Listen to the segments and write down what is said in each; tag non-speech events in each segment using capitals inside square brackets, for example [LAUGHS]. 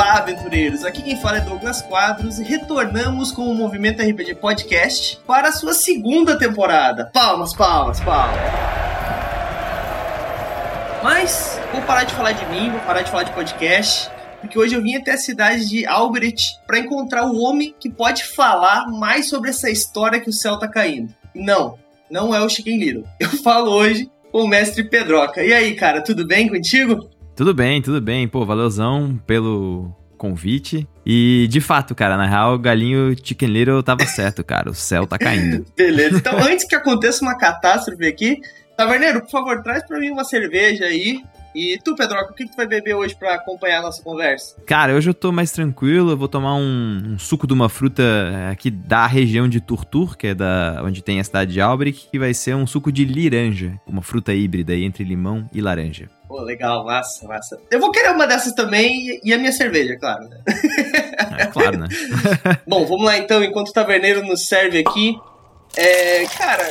Olá, aventureiros! Aqui quem fala é Douglas Quadros e retornamos com o Movimento RPG Podcast para a sua segunda temporada. Palmas, palmas, palmas! Mas vou parar de falar de mim, vou parar de falar de podcast, porque hoje eu vim até a cidade de Albrecht para encontrar o homem que pode falar mais sobre essa história que o céu tá caindo. Não, não é o Chicken Little. [LAUGHS] Eu falo hoje com o mestre Pedroca. E aí, cara, tudo bem contigo? Tudo bem, tudo bem. Pô, valeuzão pelo convite. E, de fato, cara, na real, o galinho Chicken Little tava [LAUGHS] certo, cara. O céu tá caindo. [LAUGHS] Beleza. Então, antes que aconteça uma catástrofe aqui, Taverneiro, por favor, traz pra mim uma cerveja aí. E tu, Pedroca, o que, tu vai beber hoje para acompanhar a nossa conversa? Cara, hoje eu tô mais tranquilo, eu vou tomar um, um, suco de uma fruta aqui da região de Turtur, que é da onde tem a cidade de Albrecht, que vai ser um suco de liranja, uma fruta híbrida aí entre limão e laranja. Pô, legal, massa, massa. Eu vou querer uma dessas também e a minha cerveja, claro. Né? É, claro, né? [LAUGHS] Bom, vamos lá então, enquanto o taverneiro nos serve aqui. É, cara,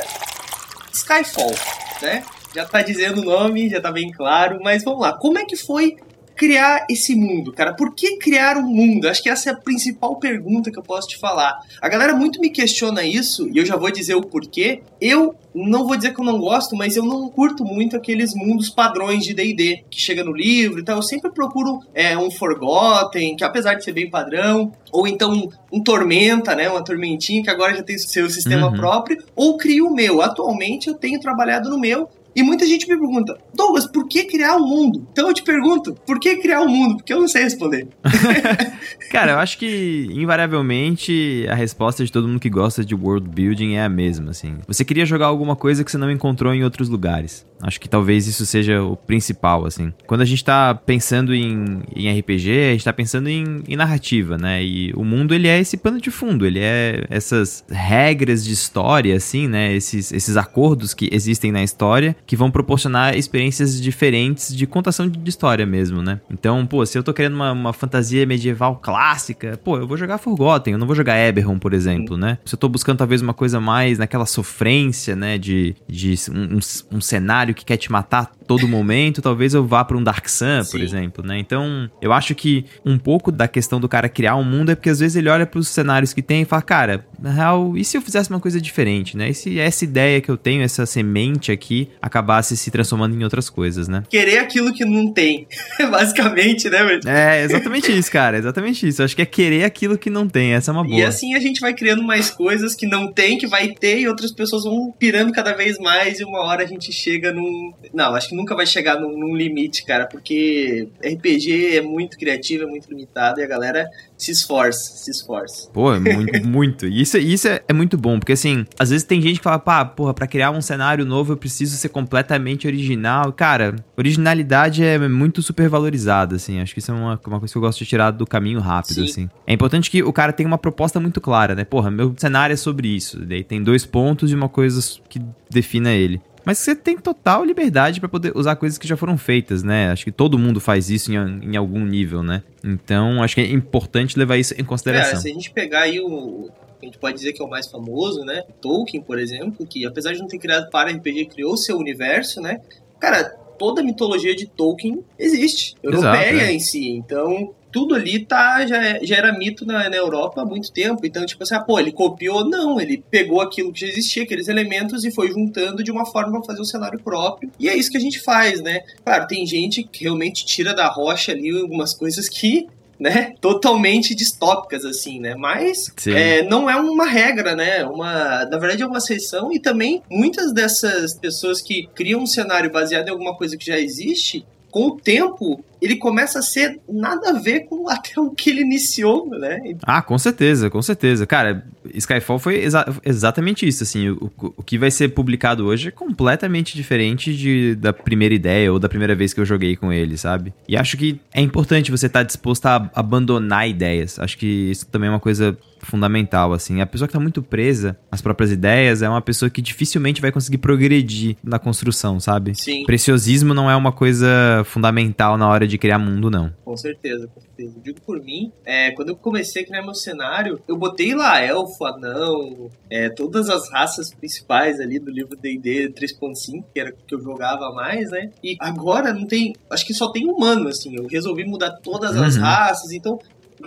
Skyfall, né? Já tá dizendo o nome, já tá bem claro, mas vamos lá. Como é que foi criar esse mundo, cara? Por que criar um mundo? Acho que essa é a principal pergunta que eu posso te falar. A galera muito me questiona isso, e eu já vou dizer o porquê. Eu não vou dizer que eu não gosto, mas eu não curto muito aqueles mundos padrões de D&D que chega no livro e tal. Eu sempre procuro é, um Forgotten, que apesar de ser bem padrão, ou então um, Tormenta, né, uma Tormentinha que agora já tem seu sistema uhum. próprio, ou crio o meu. Atualmente eu tenho trabalhado no meu e muita gente me pergunta, Douglas, por que criar o um mundo? Então eu te pergunto, por que criar o um mundo? Porque eu não sei responder. [LAUGHS] Cara, eu acho que invariavelmente a resposta de todo mundo que gosta de world building é a mesma, assim. Você queria jogar alguma coisa que você não encontrou em outros lugares. Acho que talvez isso seja o principal, assim. Quando a gente tá pensando em, em RPG, a gente tá pensando em, em narrativa, né? E o mundo, ele é esse pano de fundo, ele é essas regras de história, assim, né? Esses, esses acordos que existem na história que vão proporcionar experiências diferentes de contação de história mesmo, né? Então, pô, se eu tô querendo uma, uma fantasia medieval clássica, pô, eu vou jogar Forgotten, eu não vou jogar Eberron, por exemplo, né? Se eu tô buscando talvez uma coisa mais naquela sofrência, né, de, de um, um, um cenário que quer te matar todo momento, talvez eu vá para um Dark Sun, Sim. por exemplo, né? Então, eu acho que um pouco da questão do cara criar um mundo é porque às vezes ele olha para os cenários que tem e fala, cara, na real, e se eu fizesse uma coisa diferente, né? E se essa ideia que eu tenho, essa semente aqui, acabasse se transformando em outras coisas, né? Querer aquilo que não tem, [LAUGHS] basicamente, né? Velho? É, exatamente isso, cara, exatamente isso. Eu acho que é querer aquilo que não tem, essa é uma boa. E assim a gente vai criando mais coisas que não tem, que vai ter, e outras pessoas vão pirando cada vez mais, e uma hora a gente chega num. Não, acho que nunca vai chegar num, num limite, cara, porque RPG é muito criativo, é muito limitado, e a galera se esforça, se esforça. Pô, é muito, [LAUGHS] muito. E isso, isso é, é, muito bom, porque assim, às vezes tem gente que fala, pá, porra, pra criar um cenário novo eu preciso ser completamente original. Cara, originalidade é muito super valorizada, assim. Acho que isso é uma, uma coisa que eu gosto de tirar do caminho rápido, Sim. assim. É importante que o cara tenha uma proposta muito clara, né? Porra, meu cenário é sobre isso. Daí tem dois pontos e uma coisa que defina ele. Mas você tem total liberdade para poder usar coisas que já foram feitas, né? Acho que todo mundo faz isso em, em algum nível, né? Então, acho que é importante levar isso em consideração. É, se a gente pegar aí o, a gente pode dizer que é o mais famoso, né? Tolkien, por exemplo, que apesar de não ter criado para RPG, criou seu universo, né? Cara, toda a mitologia de Tolkien existe, europeia Exato, é. em si. Então, tudo ali tá, já, já era mito na, na Europa há muito tempo. Então, tipo assim, ah, pô, ele copiou? Não, ele pegou aquilo que já existia, aqueles elementos, e foi juntando de uma forma para fazer um cenário próprio. E é isso que a gente faz, né? Claro, tem gente que realmente tira da rocha ali algumas coisas que né, totalmente distópicas, assim, né? Mas é, não é uma regra, né? Uma, na verdade, é uma exceção. E também muitas dessas pessoas que criam um cenário baseado em alguma coisa que já existe, com o tempo, ele começa a ser nada a ver com até o que ele iniciou, né? Ah, com certeza, com certeza. Cara, Skyfall foi exa exatamente isso, assim, o, o que vai ser publicado hoje é completamente diferente de, da primeira ideia ou da primeira vez que eu joguei com ele, sabe? E acho que é importante você estar tá disposto a abandonar ideias. Acho que isso também é uma coisa fundamental, assim. A pessoa que tá muito presa às próprias ideias é uma pessoa que dificilmente vai conseguir progredir na construção, sabe? Sim. Preciosismo não é uma coisa fundamental na hora de criar mundo, não. Com certeza, com certeza. Eu digo por mim, é, quando eu comecei a criar meu cenário, eu botei lá elfo, anão, é, todas as raças principais ali do livro D&D 3.5, que era que eu jogava mais, né? E agora não tem, acho que só tem humano, assim. Eu resolvi mudar todas as uhum. raças, então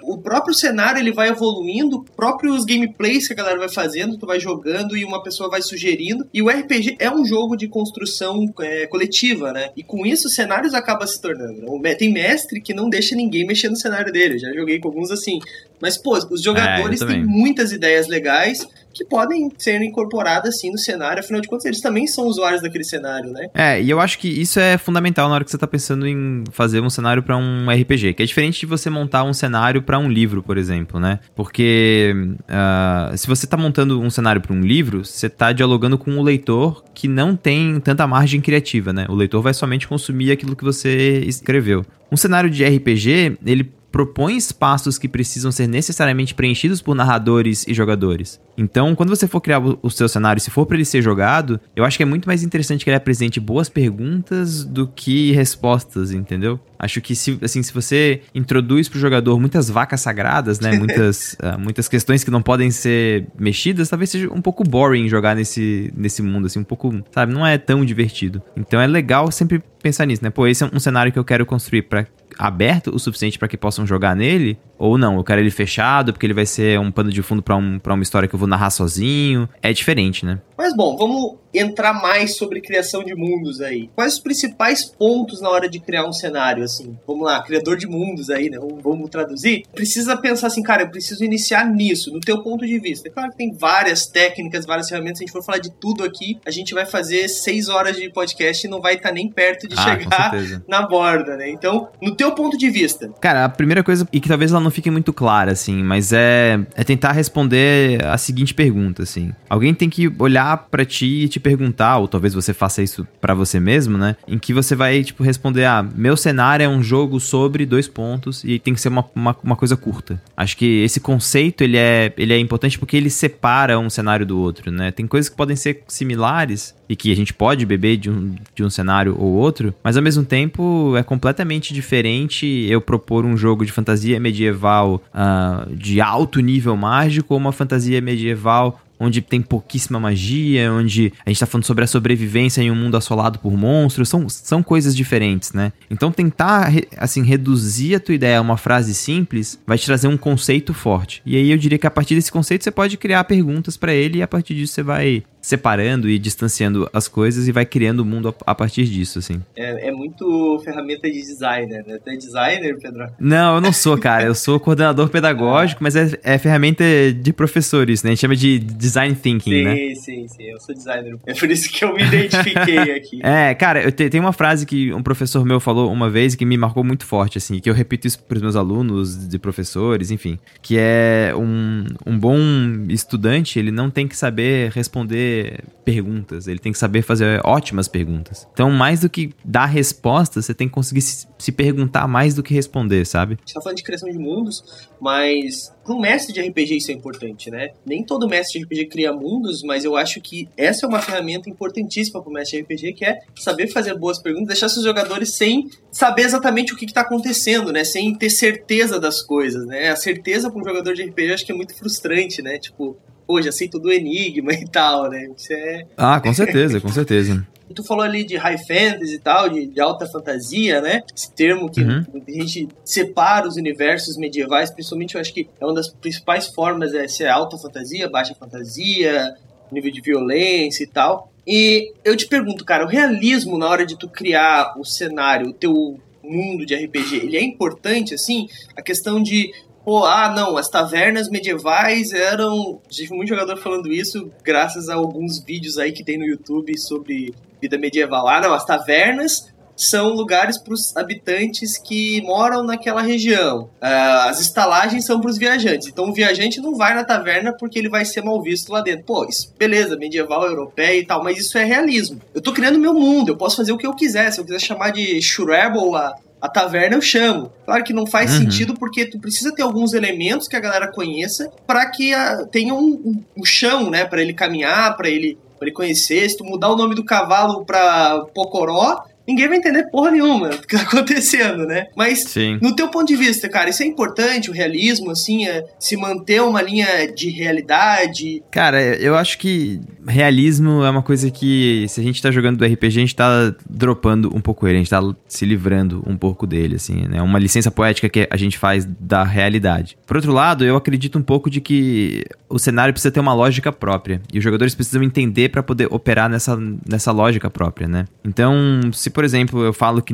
o próprio cenário ele vai evoluindo, próprios gameplays que a galera vai fazendo, tu vai jogando e uma pessoa vai sugerindo. E o RPG é um jogo de construção é, coletiva, né? E com isso os cenários acabam se tornando. Tem mestre que não deixa ninguém mexer no cenário dele. Eu já joguei com alguns assim. Mas, pô, os jogadores é, têm muitas ideias legais que podem ser incorporadas assim no cenário, afinal de contas eles também são usuários daquele cenário, né? É, e eu acho que isso é fundamental na hora que você tá pensando em fazer um cenário para um RPG, que é diferente de você montar um cenário para um livro, por exemplo, né? Porque uh, se você tá montando um cenário para um livro, você tá dialogando com o leitor que não tem tanta margem criativa, né? O leitor vai somente consumir aquilo que você escreveu. Um cenário de RPG, ele propõe espaços que precisam ser necessariamente preenchidos por narradores e jogadores. Então, quando você for criar o seu cenário, se for para ele ser jogado, eu acho que é muito mais interessante que ele apresente boas perguntas do que respostas, entendeu? Acho que se, assim, se você introduz pro jogador muitas vacas sagradas, né, muitas, uh, [LAUGHS] muitas questões que não podem ser mexidas, talvez seja um pouco boring jogar nesse, nesse mundo, assim, um pouco, sabe, não é tão divertido. Então é legal sempre pensar nisso, né? Pô, esse é um cenário que eu quero construir para aberto o suficiente para que possam jogar nele, ou não, eu quero ele fechado porque ele vai ser um pano de fundo para um, pra uma história que eu vou narrar sozinho. É diferente, né? Mas bom, vamos entrar mais sobre criação de mundos aí. Quais os principais pontos na hora de criar um cenário, assim? Vamos lá, criador de mundos aí, né? Vamos traduzir. Precisa pensar assim, cara, eu preciso iniciar nisso, no teu ponto de vista. É claro que tem várias técnicas, várias ferramentas. Se a gente for falar de tudo aqui, a gente vai fazer seis horas de podcast e não vai estar tá nem perto de ah, chegar na borda, né? Então, no teu ponto de vista. Cara, a primeira coisa, e que talvez ela não fique muito clara, assim, mas é, é tentar responder a seguinte pergunta, assim. Alguém tem que olhar para ti e te perguntar, ou talvez você faça isso para você mesmo, né? Em que você vai, tipo, responder: ah, meu cenário é um jogo sobre dois pontos e tem que ser uma, uma, uma, coisa curta. Acho que esse conceito ele é, ele é importante porque ele separa um cenário do outro, né? Tem coisas que podem ser similares e que a gente pode beber de um, de um cenário ou outro, mas ao mesmo tempo é completamente diferente eu propor um jogo de fantasia medieval uh, de alto nível mágico ou uma fantasia medieval onde tem pouquíssima magia, onde a gente tá falando sobre a sobrevivência em um mundo assolado por monstros, são, são coisas diferentes, né? Então tentar, assim, reduzir a tua ideia a uma frase simples vai te trazer um conceito forte. E aí eu diria que a partir desse conceito você pode criar perguntas para ele e a partir disso você vai separando e distanciando as coisas e vai criando o mundo a, partir disso, assim. É, é muito ferramenta de designer, né? Tu é designer, Pedro? Não, eu não sou, cara. Eu sou coordenador pedagógico, [LAUGHS] ah. mas é, é ferramenta de professores, né? A gente chama de design thinking, sim, né? Sim, sim, sim. Eu sou designer. É por isso que eu me identifiquei [LAUGHS] aqui. é, cara, eu te, tem uma frase que um professor meu falou uma vez que me marcou muito forte, assim, que eu repito isso para os meus alunos, de professores, enfim, que é um, um bom estudante, ele não tem que saber responder perguntas, ele tem que saber fazer ótimas perguntas. Então, mais do que dar respostas, você tem que conseguir se, perguntar mais do que responder, sabe? A gente tá falando de criação de mundos, mas um mestre de RPG isso é importante, né? Nem todo mestre de RPG cria mundos, mas eu acho que essa é uma ferramenta importantíssima para o mestre de RPG, que é saber fazer boas perguntas, deixar seus jogadores sem saber exatamente o que está acontecendo, né? Sem ter certeza das coisas, né? A certeza para um jogador de RPG acho que é muito frustrante, né? Tipo, pô, já sei tudo o enigma e tal, né? Isso é... Ah, com certeza, com certeza. E [LAUGHS] tu falou ali de high fantasy e tal, de, de alta fantasia, né? Esse termo que uhum. a gente separa os universos medievais, principalmente eu acho que é uma das principais formas é ser alta fantasia, baixa fantasia, nível de violência e tal. E eu te pergunto, cara, o realismo na hora de tu criar o cenário, o teu mundo de RPG, ele é importante, assim? A questão de pô, ah, não, as tavernas medievais eram. Tive muito jogador falando isso, graças a alguns vídeos aí que tem no YouTube sobre vida medieval. Ah, não, as tavernas são lugares para os habitantes que moram naquela região. Uh, as estalagens são para os viajantes. Então o viajante não vai na taverna porque ele vai ser mal visto lá dentro. Pô, isso, beleza, medieval, europeia e tal, mas isso é realismo. Eu tô criando meu mundo, eu posso fazer o que eu quiser. Se eu quiser chamar de Shrubble a, a taverna eu chamo. Claro que não faz uhum. sentido porque tu precisa ter alguns elementos que a galera conheça para que a, tenha um, um, um, chão, né, para ele caminhar, para ele para ele conhecer. Se tu mudar o nome do cavalo para Pocoró, ninguém vai entender porra nenhuma do que tá [LAUGHS] acontecendo, né? Mas, Sim. no teu ponto de vista, cara, isso é importante, o realismo, assim, é se manter uma linha de realidade? Cara, eu acho que realismo é uma coisa que, se a gente tá jogando do RPG, a gente tá dropando um pouco ele, a gente tá se livrando um pouco dele, assim, né? Uma licença poética que a gente faz da realidade. Por outro lado, eu acredito um pouco de que o cenário precisa ter uma lógica própria, e os jogadores precisam entender para poder operar nessa, nessa lógica própria, né? Então, se por exemplo eu falo que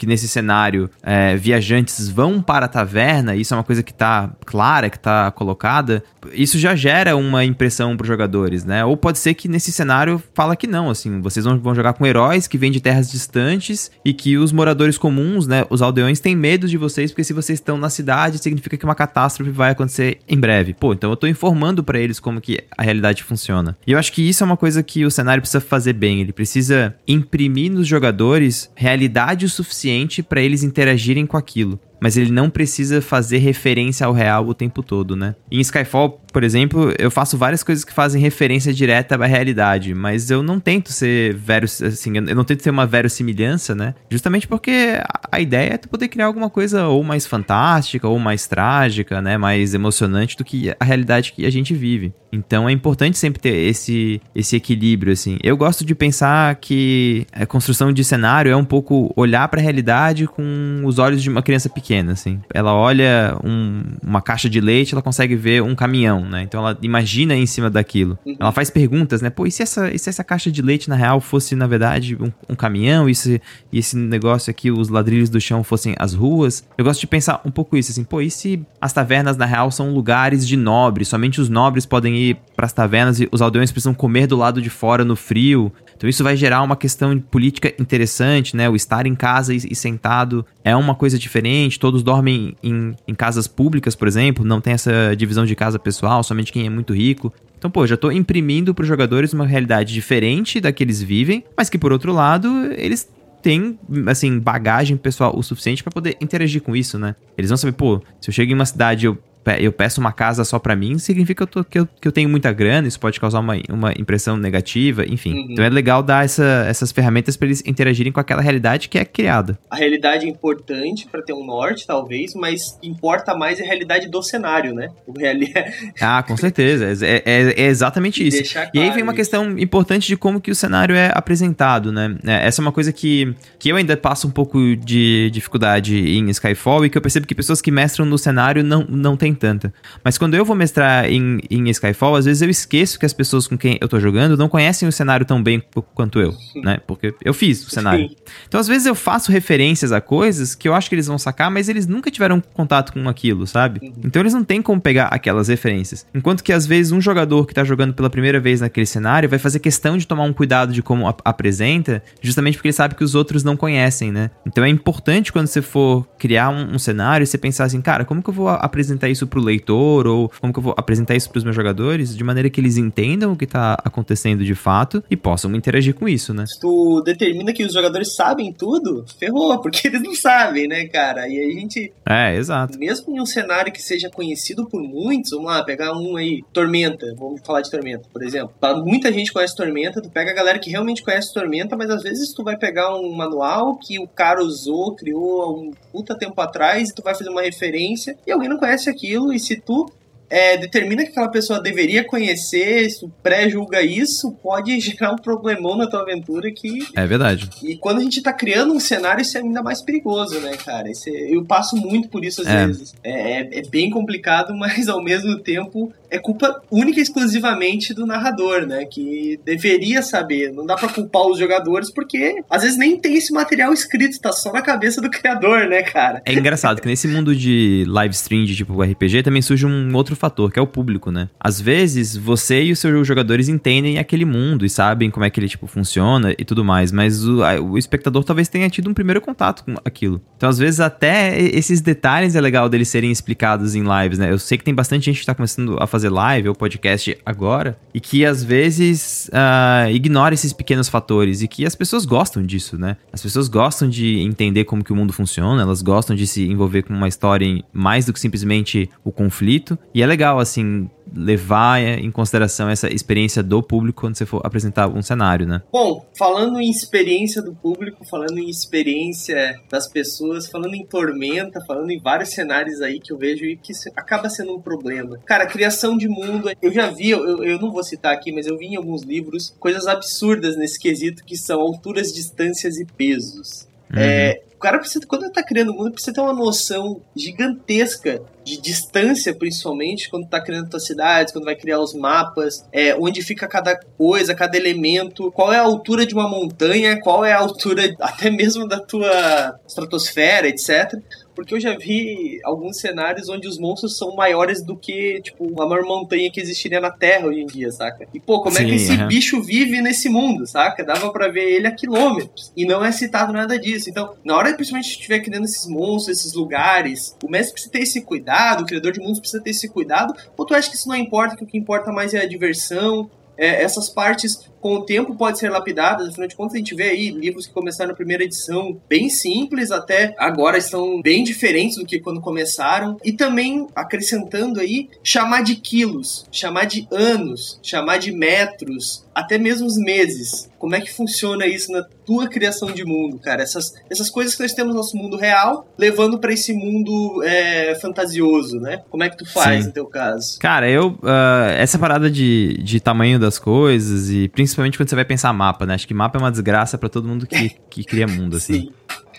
que nesse cenário é, viajantes vão para a taverna, isso é uma coisa que está clara, que está colocada, isso já gera uma impressão para os jogadores, né? Ou pode ser que nesse cenário fala que não, assim, vocês vão jogar com heróis que vêm de terras distantes e que os moradores comuns, né, os aldeões têm medo de vocês porque se vocês estão na cidade significa que uma catástrofe vai acontecer em breve. Pô, então eu estou informando para eles como que a realidade funciona. E eu acho que isso é uma coisa que o cenário precisa fazer bem, ele precisa imprimir nos jogadores realidade o suficiente para eles interagirem com aquilo mas ele não precisa fazer referência ao real o tempo todo, né? Em Skyfall, por exemplo, eu faço várias coisas que fazem referência direta à realidade, mas eu não tento ser veros, assim, eu não tento ter uma verossimilhança, né? Justamente porque a ideia é tu poder criar alguma coisa ou mais fantástica, ou mais trágica, né? Mais emocionante do que a realidade que a gente vive. Então é importante sempre ter esse, esse equilíbrio, assim. Eu gosto de pensar que a construção de cenário é um pouco olhar para a realidade com os olhos de uma criança pequena, assim. Ela olha um, uma caixa de leite, ela consegue ver um caminhão, né? Então ela imagina em cima daquilo. Uhum. Ela faz perguntas, né? Pô, e se essa, e se essa caixa de leite, na real, fosse, na verdade, um, um caminhão? E, se, e esse negócio aqui, os ladrilhos do chão fossem as ruas? Eu gosto de pensar um pouco isso, assim. Pô, e se as tavernas, na real, são lugares de nobres? Somente os nobres podem ir para as tavernas e os aldeões precisam comer do lado de fora no frio. Então isso vai gerar uma questão política interessante, né? O estar em casa e, sentado é uma coisa diferente. Todos dormem em, em, casas públicas, por exemplo, não tem essa divisão de casa pessoal, somente quem é muito rico. Então, pô, já tô imprimindo para os jogadores uma realidade diferente da que eles vivem, mas que por outro lado, eles têm, assim, bagagem pessoal o suficiente para poder interagir com isso, né? Eles vão saber, pô, se eu chego em uma cidade eu eu peço uma casa só para mim, significa que eu, tô, que, eu, que eu tenho muita grana, isso pode causar uma, uma impressão negativa, enfim. Uhum. Então é legal dar essa, essas ferramentas para eles interagirem com aquela realidade que é criada. A realidade é importante para ter um norte, talvez, mas importa mais a realidade do cenário, né? O reali... [LAUGHS] ah, com certeza. É, é, é exatamente isso. Claro e aí vem uma questão importante de como que o cenário é apresentado, né? É, essa é uma coisa que, que eu ainda passo um pouco de dificuldade em Skyfall e que eu percebo que pessoas que mestram no cenário não, não têm tanta. Mas quando eu vou mestrar em, em Skyfall, às vezes eu esqueço que as pessoas com quem eu tô jogando não conhecem o cenário tão bem quanto eu, né? Porque eu fiz o cenário. Então, às vezes eu faço referências a coisas que eu acho que eles vão sacar, mas eles nunca tiveram contato com aquilo, sabe? Uhum. Então eles não têm como pegar aquelas referências. Enquanto que às vezes um jogador que tá jogando pela primeira vez naquele cenário vai fazer questão de tomar um cuidado de como ap apresenta, justamente porque ele sabe que os outros não conhecem, né? Então é importante quando você for criar um, um cenário, você pensar assim, cara, como que eu vou apresentar isso pro leitor ou como que eu vou apresentar isso pros meus jogadores de maneira que eles entendam o que tá acontecendo de fato e possam interagir com isso, né? Se tu determina que os jogadores sabem tudo, ferrou, [LAUGHS] porque eles não sabem, né, cara? E aí a gente. É, exato. Mesmo em um cenário que seja conhecido por muitos, vamos lá, pegar um aí, Tormenta, vamos falar de Tormenta, por exemplo. Muita gente conhece Tormenta, tu pega a galera que realmente conhece Tormenta, mas às vezes tu vai pegar um manual que o cara usou, criou há um puta tempo atrás, e tu vai fazer uma referência, e alguém não conhece aquilo aquilo, e se tu é, determina que aquela pessoa deveria conhecer, se pré-julga isso, pode [LAUGHS] gerar um problemão na tua aventura que. É verdade. E quando a gente tá criando um cenário, isso é ainda mais perigoso, né, cara? É... eu passo muito por isso às é. vezes. É, é, é, bem complicado, [LAUGHS] mas ao mesmo tempo é culpa única e exclusivamente do narrador, né? Que deveria saber. Não dá pra culpar os jogadores, porque às vezes nem tem esse material escrito, tá só na cabeça do [LAUGHS] criador, né, cara? É engraçado que nesse mundo de live stream de tipo RPG também surge um outro fator, que é o público, né? Às vezes, você e os seus jogadores entendem aquele mundo e sabem como é que ele, tipo, funciona e tudo mais, mas o, o espectador talvez tenha tido um primeiro contato com aquilo. Então, às vezes, até esses detalhes é legal deles serem explicados em lives, né? Eu sei que tem bastante gente que tá começando a fazer live ou podcast agora e que, às vezes, uh, ignora esses pequenos fatores e que as pessoas gostam disso, né? As pessoas gostam de entender como que o mundo funciona, elas gostam de se envolver com uma história mais do que simplesmente o conflito, e é legal, assim, levar em consideração essa experiência do público quando você for apresentar um cenário, né? Bom, falando em experiência do público, falando em experiência das pessoas, falando em tormenta, falando em vários cenários aí que eu vejo e que acaba sendo um problema. Cara, criação de mundo, eu já vi, eu, eu não vou citar aqui, mas eu vi em alguns livros coisas absurdas nesse quesito que são alturas, distâncias e pesos. Uhum. É, cara precisa, quando ele tá criando o mundo, precisa ter uma noção gigantesca de distância, principalmente, quando tá criando tuas cidades, quando vai criar os mapas, é, onde fica cada coisa, cada elemento, qual é a altura de uma montanha, qual é a altura [LAUGHS] até mesmo da tua estratosfera, etc porque eu já vi alguns cenários onde os monstros são maiores do que, tipo, a maior montanha que existiria na Terra hoje em dia, saca? E, pô, como Sim, é que esse bicho vive nesse mundo, saca? Dava para ver ele a quilômetros. E não é citado nada disso. Então, na hora que principalmente estiver criando esses monstros, esses lugares, o mestre precisa ter esse cuidado, o criador de mundos precisa ter esse cuidado, ou tu acha que isso não importa, que o que importa mais é a diversão, é, essas partes com o tempo pode ser lapidadas, afinal de contas a gente vê aí livros que começaram na primeira edição bem simples, até agora estão bem diferentes do que quando começaram, e também acrescentando aí, chamar de quilos, chamar de anos, chamar de metros, até mesmo os meses. Como é que funciona isso na tua criação de mundo, cara? Essas, essas coisas que nós temos no nosso mundo real, levando para esse mundo é, fantasioso, né? Como é que tu faz Sim. no teu caso? Cara, eu. Uh, essa parada de, de tamanho das coisas, e principalmente quando você vai pensar mapa, né? Acho que mapa é uma desgraça para todo mundo que, [LAUGHS] que cria mundo, assim. Sim.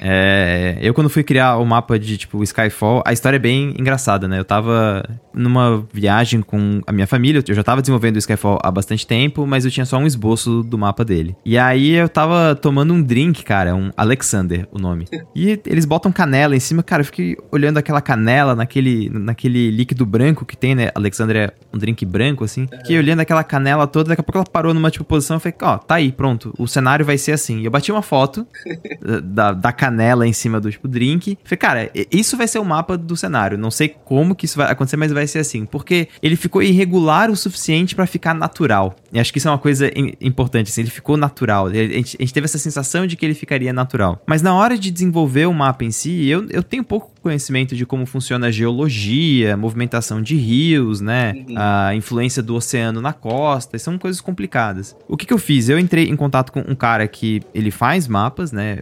É, eu quando fui criar o mapa de, tipo, Skyfall, a história é bem engraçada, né? Eu tava numa viagem com a minha família, eu já tava desenvolvendo o Skyfall há bastante tempo, mas eu tinha só um esboço do mapa dele. E aí eu tava tomando um drink, cara, um Alexander, o nome. [LAUGHS] E eles botam canela em cima, cara, eu fiquei olhando aquela canela naquele, naquele líquido branco que tem, né? Alexander é um drink branco, assim. Fiquei olhando aquela canela toda, daqui a pouco ela parou numa, tipo, posição, eu falei, ó, oh, tá aí, pronto, o cenário vai ser assim. E eu bati uma foto [LAUGHS] da, da canela canela em cima do tipo, drink. Falei, cara, isso vai ser o mapa do cenário. Não sei como que isso vai acontecer, mas vai ser assim. Porque ele ficou irregular o suficiente para ficar natural. E acho que isso é uma coisa importante, assim, ele ficou natural. A gente, a gente, teve essa sensação de que ele ficaria natural. Mas na hora de desenvolver o mapa em si, eu, eu tenho pouco conhecimento de como funciona a geologia, movimentação de rios, né? Uhum. A influência do oceano na costa. São coisas complicadas. O que, que eu fiz? Eu entrei em contato com um cara que ele faz mapas, né?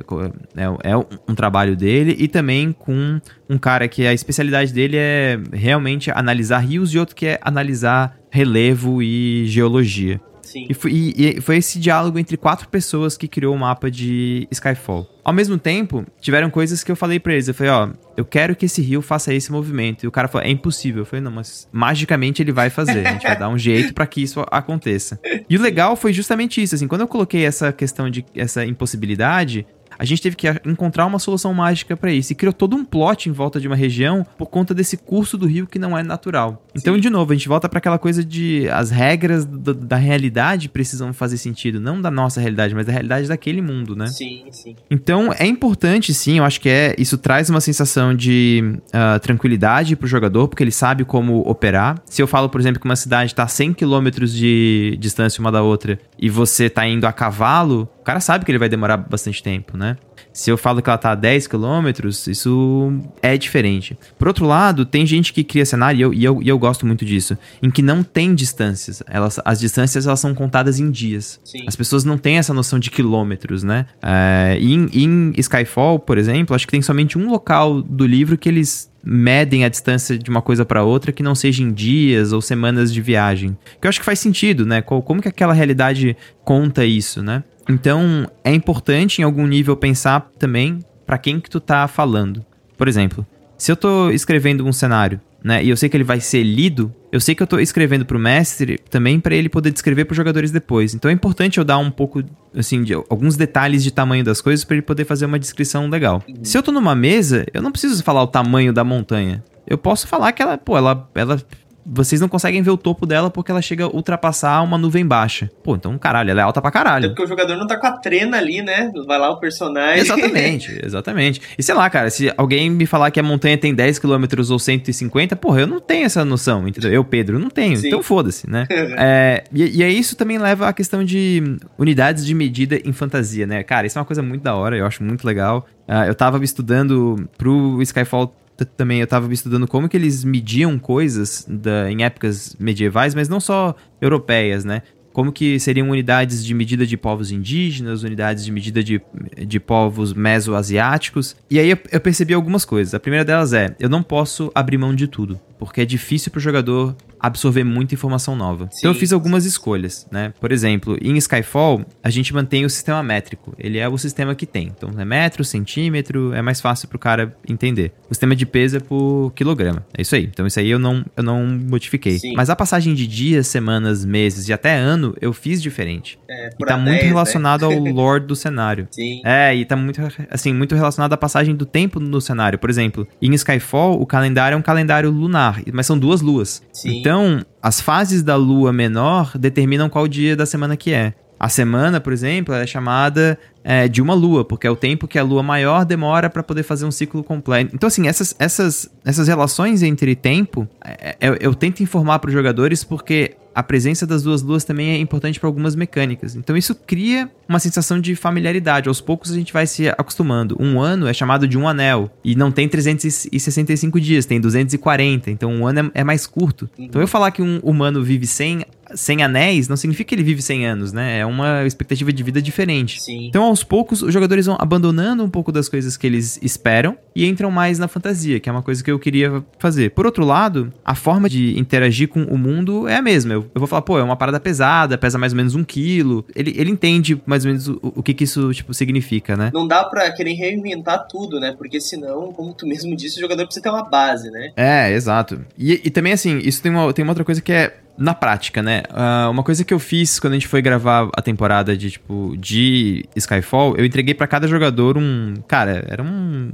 É, é um trabalho dele, e também com um cara que a especialidade dele é realmente analisar rios e outro que é analisar relevo e geologia. Sim. E foi, e, e foi esse diálogo entre quatro pessoas que criou o mapa de Skyfall. Ao mesmo tempo, tiveram coisas que eu falei para eles. Eu falei, ó, eu quero que esse rio faça esse movimento. E o cara falou, é impossível. Eu falei, não, mas magicamente ele vai fazer. A gente vai dar um jeito para que isso aconteça. E o legal foi justamente isso, assim, quando eu coloquei essa questão de essa impossibilidade, a gente teve que encontrar uma solução mágica para isso. E criou todo um plot em volta de uma região por conta desse curso do rio que não é natural. Então, Sim. de novo, a gente volta para aquela coisa de as regras do, da realidade precisam fazer sentido, não da nossa realidade, mas da realidade daquele mundo, né? Sim, sim. Então, é importante, sim, eu acho que é. Isso traz uma sensação de uh, tranquilidade pro jogador, porque ele sabe como operar. Se eu falo, por exemplo, que uma cidade está a 100 km de distância uma da outra e você tá indo a cavalo, cara sabe que ele vai demorar bastante tempo, né? Se eu falo que ela tá a 10 quilômetros, isso é diferente. Por outro lado, tem gente que cria cenário, e eu, e eu, e eu gosto muito disso, em que não tem distâncias. Elas, as distâncias elas são contadas em dias. Sim. As pessoas não têm essa noção de quilômetros, né? É, em, em Skyfall, por exemplo, acho que tem somente um local do livro que eles medem a distância de uma coisa para outra que não seja em dias ou semanas de viagem. Que eu acho que faz sentido, né? Como que aquela realidade conta isso, né? Então, é importante em algum nível pensar também para quem que tu tá falando. Por exemplo, se eu tô escrevendo um cenário, né, e eu sei que ele vai ser lido, eu sei que eu tô escrevendo pro mestre também para ele poder descrever para os jogadores depois. Então é importante eu dar um pouco assim de alguns detalhes de tamanho das coisas para ele poder fazer uma descrição legal. Se eu tô numa mesa, eu não preciso falar o tamanho da montanha. Eu posso falar que ela, pô, ela, ela vocês não conseguem ver o topo dela porque ela chega a ultrapassar uma nuvem baixa. Pô, então, caralho, ela é alta pra caralho. É porque o jogador não tá com a trena ali, né? Vai lá o personagem. Exatamente, [LAUGHS] exatamente. E sei lá, cara, se alguém me falar que a montanha tem 10 km ou 150, porra, eu não tenho essa noção, entendeu? Eu, Pedro, não tenho. Sim. Então foda-se, né? [LAUGHS] é, e, e aí isso também leva à questão de unidades de medida em fantasia, né? Cara, isso é uma coisa muito da hora, eu acho muito legal. Uh, eu tava estudando pro Skyfall também eu tava estudando como que eles mediam coisas da, em épocas medievais, mas não só europeias, né? como que seriam unidades de medida de povos indígenas, unidades de medida de, de povos mesoasiáticos. E aí eu, eu percebi algumas coisas. A primeira delas é, eu não posso abrir mão de tudo, porque é difícil para o jogador absorver muita informação nova. Sim. Então eu fiz algumas escolhas, né? Por exemplo, em Skyfall, a gente mantém o sistema métrico. Ele é o sistema que tem. Então é metro, centímetro, é mais fácil para o cara entender. O sistema de peso é por quilograma. É isso aí. Então isso aí eu não, eu não modifiquei. Sim. Mas a passagem de dias, semanas, meses e até ano, eu fiz diferente. É, e tá muito 10, né? relacionado né? ao [LAUGHS] lore do cenário. Sim. É, e tá muito, assim, muito relacionado à passagem do tempo no cenário. Por exemplo, em Skyfall, o calendário é um calendário lunar, mas são duas luas. Sim. Então, as fases da lua menor determinam qual dia da semana que é. A semana, por exemplo, é chamada é, de uma lua, porque é o tempo que a lua maior demora para poder fazer um ciclo completo. Então, assim, essas, essas, essas relações entre tempo, é, é, eu tento informar para os jogadores porque a presença das duas luas também é importante para algumas mecânicas. Então isso cria uma sensação de familiaridade. Aos poucos a gente vai se acostumando. Um ano é chamado de um anel e não tem 365 dias, tem 240. Então um ano é, é mais curto. Então eu falar que um humano vive 100 100 anéis não significa que ele vive 100 anos, né? É uma expectativa de vida diferente. Sim. Então, aos poucos, os jogadores vão abandonando um pouco das coisas que eles esperam e entram mais na fantasia, que é uma coisa que eu queria fazer. Por outro lado, a forma de interagir com o mundo é a mesma. Eu, eu vou falar, pô, é uma parada pesada, pesa mais ou menos um quilo. Ele, ele entende mais ou menos o, o que, que isso, tipo, significa, né? Não dá pra querer reinventar tudo, né? Porque senão, como tu mesmo disse, o jogador precisa ter uma base, né? É, exato. E, e também, assim, isso tem uma, tem uma outra coisa que é na prática, né? Uh, uma coisa que eu fiz quando a gente foi gravar a temporada de, tipo, de Skyfall, eu entreguei para cada jogador um. Cara, era um.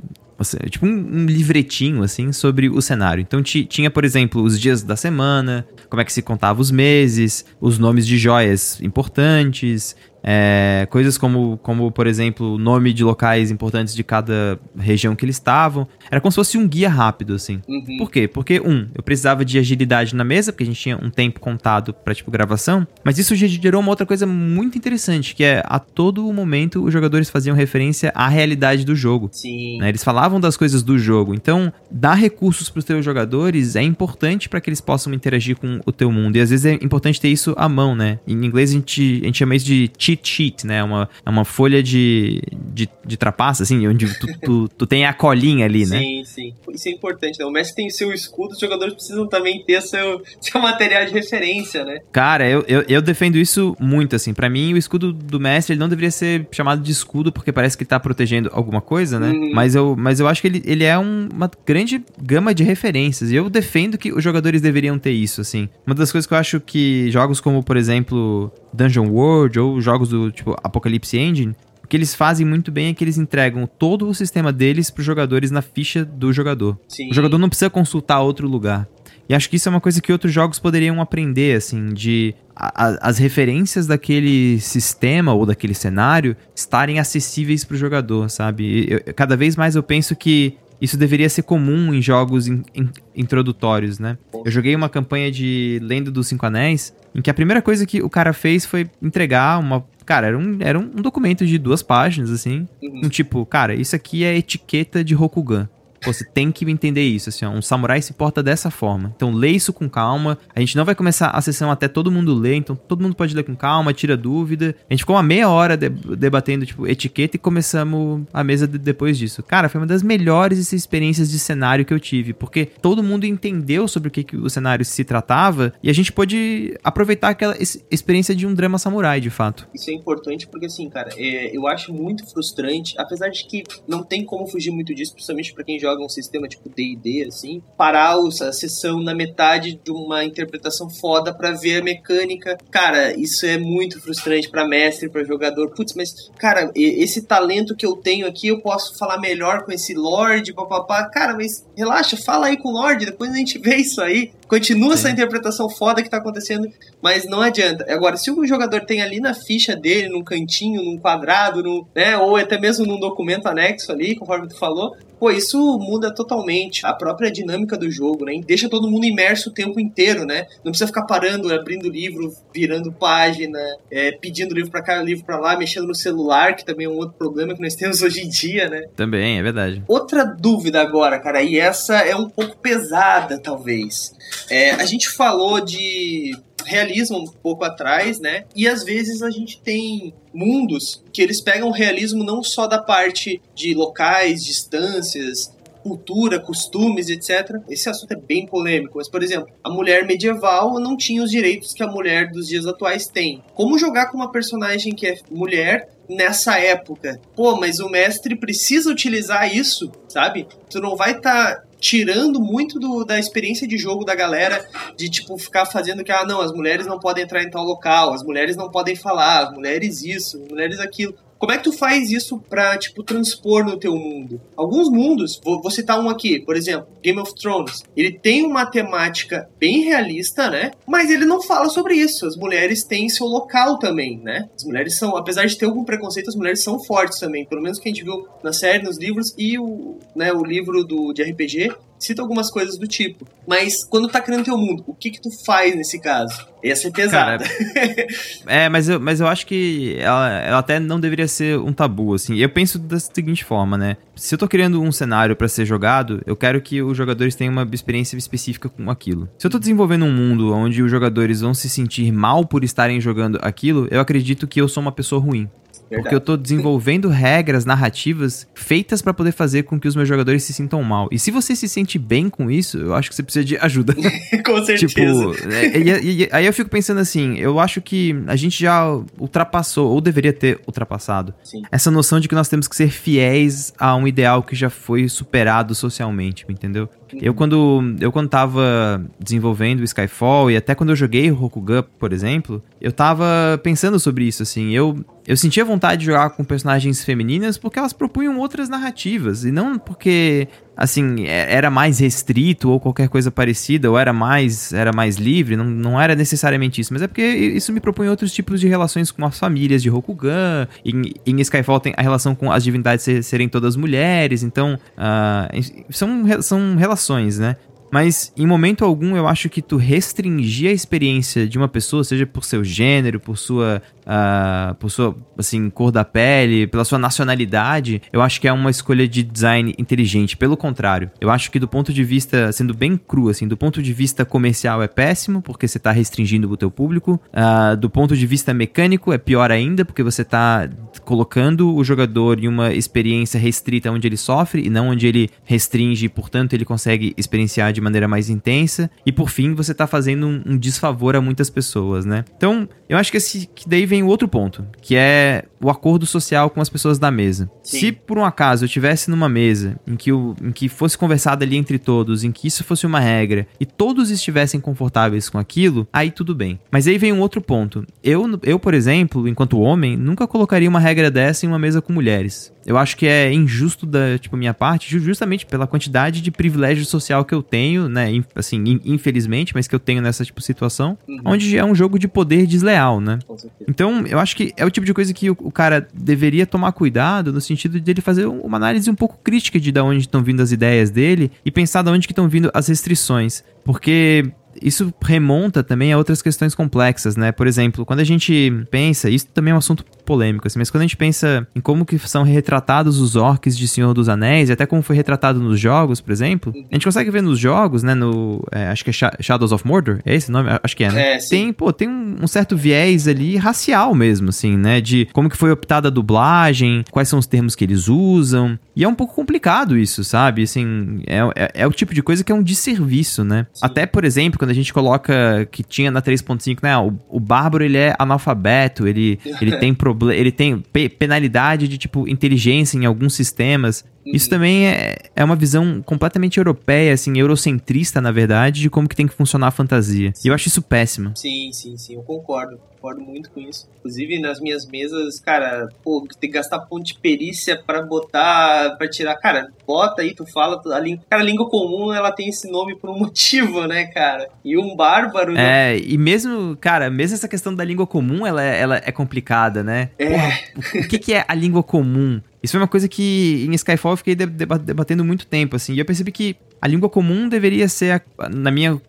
Tipo um, um, livretinho, assim, sobre o cenário. Então tinha, por exemplo, os dias da semana, como é que se contava os meses, os nomes de joias importantes, é, coisas como, como, por exemplo, o nome de locais importantes de cada região que eles estavam. Era como se fosse um guia rápido, assim. Uhum. Por quê? Porque, um, eu precisava de agilidade na mesa, porque a gente tinha um tempo contado pra, tipo, gravação. Mas isso gerou uma outra coisa muito interessante, que é, a todo momento, os jogadores faziam referência à realidade do jogo. Sim. Né? Eles falavam das coisas do jogo. Então, dar recursos pros teus jogadores é importante para que eles possam interagir com o teu mundo. E, às vezes, é importante ter isso à mão, né? Em inglês, a gente, a gente chama isso de cheat sheet, né? Uma, é uma folha de, de, de trapaça, assim, onde tu, tu, tu, tem a colinha ali, né? Sim, sim. Isso é importante, né? O mestre tem seu escudo, os jogadores precisam também ter seu, seu material de referência, né? Cara, eu, eu, eu defendo isso muito, assim. para mim, o escudo do mestre, ele não deveria ser chamado de escudo, porque parece que tá protegendo alguma coisa, né? Uhum. Mas, eu, mas eu acho que ele, ele é um, uma grande gama de referências. E eu defendo que os jogadores deveriam ter isso, assim. Uma das coisas que eu acho que jogos como, por exemplo, Dungeon World ou jogos do tipo Apocalypse Engine, o que eles fazem muito bem é que eles entregam todo o sistema deles para os jogadores na ficha do jogador. Sim. O jogador não precisa consultar outro lugar. E acho que isso é uma coisa que outros jogos poderiam aprender, assim, de a, as referências daquele sistema ou daquele cenário estarem acessíveis para o jogador, sabe? Eu, cada vez mais eu penso que isso deveria ser comum em jogos in, in, introdutórios, né? Eu joguei uma campanha de Lenda dos Cinco Anéis, em que a primeira coisa que o cara fez foi entregar uma. Cara, era um, era um documento de duas páginas, assim. Uhum. Um tipo, cara, isso aqui é etiqueta de Rokugan você tem que entender isso, assim, ó, um samurai se porta dessa forma. Então lê isso com calma. A gente não vai começar a sessão até todo mundo ler, então todo mundo pode ler com calma, tira dúvida. A gente ficou uma meia hora de debatendo, tipo, etiqueta e começamos a mesa de depois disso. Cara, foi uma das melhores experiências de cenário que eu tive, porque todo mundo entendeu sobre o que, que o cenário se tratava e a gente pôde aproveitar aquela experiência de um drama samurai, de fato. Isso é importante porque, assim, cara, é, eu acho muito frustrante, apesar de que não tem como fugir muito disso, principalmente para quem joga joga um sistema tipo D&D, assim, parar a sessão na metade de uma interpretação foda para ver a mecânica. Cara, isso é muito frustrante para mestre, para jogador. Putz, mas, cara, esse talento que eu tenho aqui, eu posso falar melhor com esse Lorde, papapá. Cara, mas relaxa, fala aí com o Lorde, depois a gente [LAUGHS] vê isso aí. Continua Sim. essa interpretação foda que tá acontecendo, mas não adianta. Agora, se o jogador tem ali na ficha dele, num cantinho, num quadrado, num, né, ou até mesmo num documento anexo ali, conforme tu falou, pô, isso muda totalmente a própria dinâmica do jogo, né? Deixa todo mundo imerso o tempo inteiro, né? Não precisa ficar parando, abrindo livro, virando página, é, pedindo livro para cá, livro para lá, mexendo no celular, que também é um outro problema que nós temos [LAUGHS] hoje em dia, né? Também, é verdade. Outra dúvida agora, cara, e essa é um pouco pesada, talvez. É, a gente falou de realismo um pouco atrás, né? E às vezes a gente tem mundos que eles pegam realismo não só da parte de locais, distâncias, cultura, costumes, etc. Esse assunto é bem polêmico, mas, por exemplo, a mulher medieval não tinha os direitos que a mulher dos dias atuais tem. Como jogar com uma personagem que é mulher nessa época? Pô, mas o mestre precisa utilizar isso, sabe? Tu não vai estar tá tirando muito do, da experiência de jogo da galera de tipo ficar fazendo que ah não as mulheres não podem entrar em tal local as mulheres não podem falar as mulheres isso as mulheres aquilo como é que tu faz isso pra, tipo, transpor no teu mundo? Alguns mundos, vou, vou, citar um aqui, por exemplo, Game of Thrones. Ele tem uma temática bem realista, né? Mas ele não fala sobre isso. As mulheres têm seu local também, né? As mulheres são, apesar de ter algum preconceito, as mulheres são fortes também. Pelo menos que a gente viu na série, nos livros e o, né, o livro do, de RPG cita algumas coisas do tipo. Mas quando tá criando teu mundo, o que que tu faz nesse caso? Ia ser pesada. Cara, é, mas eu, mas eu acho que ela, ela até não deveria ser um tabu, assim. Eu penso da seguinte forma, né? Se eu tô criando um cenário para ser jogado, eu quero que os jogadores tenham uma experiência específica com aquilo. Se eu tô desenvolvendo um mundo onde os jogadores vão se sentir mal por estarem jogando aquilo, eu acredito que eu sou uma pessoa ruim. Verdade. Porque eu tô desenvolvendo regras narrativas feitas para poder fazer com que os meus jogadores se sintam mal. E se você se sente bem com isso, eu acho que você precisa de ajuda. [LAUGHS] com certeza. Tipo, é, e, e, aí eu fico pensando assim, eu acho que a gente já ultrapassou, ou deveria ter ultrapassado, Sim. essa noção de que nós temos que ser fiéis a um ideal que já foi superado socialmente, entendeu? Eu quando eu quando tava desenvolvendo o Skyfall e até quando eu joguei o Rokugan, por exemplo, eu tava pensando sobre isso assim. Eu eu sentia vontade de jogar com personagens femininas porque elas propunham outras narrativas e não porque assim, é, era mais restrito ou qualquer coisa parecida, ou era mais, era mais livre, não, não era necessariamente isso, mas é porque isso me propõe outros tipos de relações com as famílias de Rokugan, em, em Skyfall tem a relação com as divindades serem todas mulheres, então uh, são, são relações, né? Mas em momento algum eu acho que tu restringir a experiência de uma pessoa, seja por seu gênero, por sua uh, por sua assim, cor da pele, pela sua nacionalidade, eu acho que é uma escolha de design inteligente. Pelo contrário, eu acho que do ponto de vista, sendo bem cru, assim, do ponto de vista comercial é péssimo, porque você está restringindo o teu público. Uh, do ponto de vista mecânico é pior ainda, porque você está colocando o jogador em uma experiência restrita onde ele sofre e não onde ele restringe, portanto ele consegue experienciar de maneira mais intensa. E por fim, você está fazendo um, um, desfavor a muitas pessoas, né? Então, eu acho que, esse, que daí vem vem o outro ponto, que é o acordo social com as pessoas da mesa. Sim. Se por um acaso eu estivesse numa mesa em que, o, em que fosse conversado ali entre todos, em que isso fosse uma regra e todos estivessem confortáveis com aquilo, aí tudo bem. Mas aí vem um outro ponto. Eu, eu por exemplo, enquanto homem, nunca colocaria uma regra dessa em uma mesa com mulheres. Eu acho que é injusto da, tipo, minha parte, justamente pela quantidade de privilégio social que eu tenho, né? Assim, infelizmente, mas que eu tenho nessa, tipo, situação, uhum. onde é um jogo de poder desleal, né? Então, eu acho que é o tipo de coisa que o, o cara deveria tomar cuidado no sentido de ele fazer uma análise um pouco crítica de de onde estão vindo as ideias dele e pensar de onde que estão vindo as restrições. Porque isso remonta também a outras questões complexas, né? Por exemplo, quando a gente pensa, isso também é um assunto polêmico, assim, mas quando a gente pensa em como que são retratados os orcs de Senhor dos Anéis, e até como foi retratado nos jogos, por exemplo, a gente consegue ver nos jogos, né, no, é, acho que é Shadows of Mordor, é esse o nome? Acho que é, né? É, tem, pô, tem um certo viés ali racial mesmo, assim, né, de como que foi optada a dublagem, quais são os termos que eles usam, e é um pouco complicado isso, sabe? Assim, é, é, é o tipo de coisa que é um desserviço, né? Sim. Até, por exemplo, quando a gente coloca que tinha na 3.5, né? O, o Bárbaro, ele é analfabeto, ele, ele [LAUGHS] tem problema, ele tem pe penalidade de, tipo, inteligência em alguns sistemas. Isso também é, é uma visão completamente europeia, assim, eurocentrista, na verdade, de como que tem que funcionar a fantasia. Sim. E eu acho isso péssimo. Sim, sim, sim, eu concordo. Concordo muito com isso. Inclusive, nas minhas mesas, cara, pô, tem que gastar ponto de perícia para botar, para tirar. Cara, bota aí, tu fala, a língua. Cara, a língua comum, ela tem esse nome por um [LAUGHS] motivo, né, cara? E um bárbaro. Né? É, e mesmo, cara, mesmo essa questão da língua comum, ela, é, ela é complicada, né? É. Porra, o que, que é a língua comum? Isso foi uma coisa que em Skyfall eu fiquei debatendo muito tempo, assim, e eu percebi que a língua comum deveria ser, na minha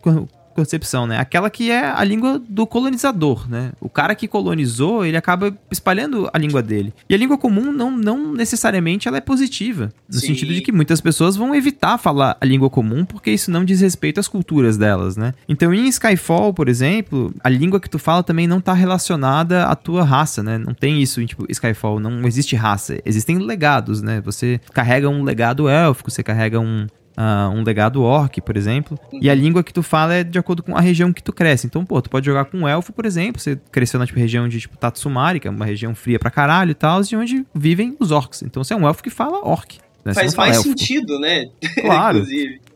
concepção, né? Aquela que é a língua do colonizador, né? O cara que colonizou, ele acaba espalhando a língua dele. E a língua comum não, não necessariamente ela é positiva, no Sim. sentido de que muitas pessoas vão evitar falar a língua comum porque isso não diz respeito às culturas delas, né? Então, em Skyfall, por exemplo, a língua que tu fala também não tá relacionada à tua raça, né? Não tem isso em tipo Skyfall, não existe raça, existem legados, né? Você carrega um legado élfico, você carrega um uh, um legado orc, por exemplo. E a língua que tu fala é de acordo com a região que tu cresce. Então, pô, tu pode jogar com um elfo, por exemplo. Você cresceu na tipo, região de tipo Tatsumari, que é uma região fria pra caralho e tal, de onde vivem os orcs. Então você é um elfo que fala orc. Né? Faz mais elfo. sentido, né? [LAUGHS] Claro.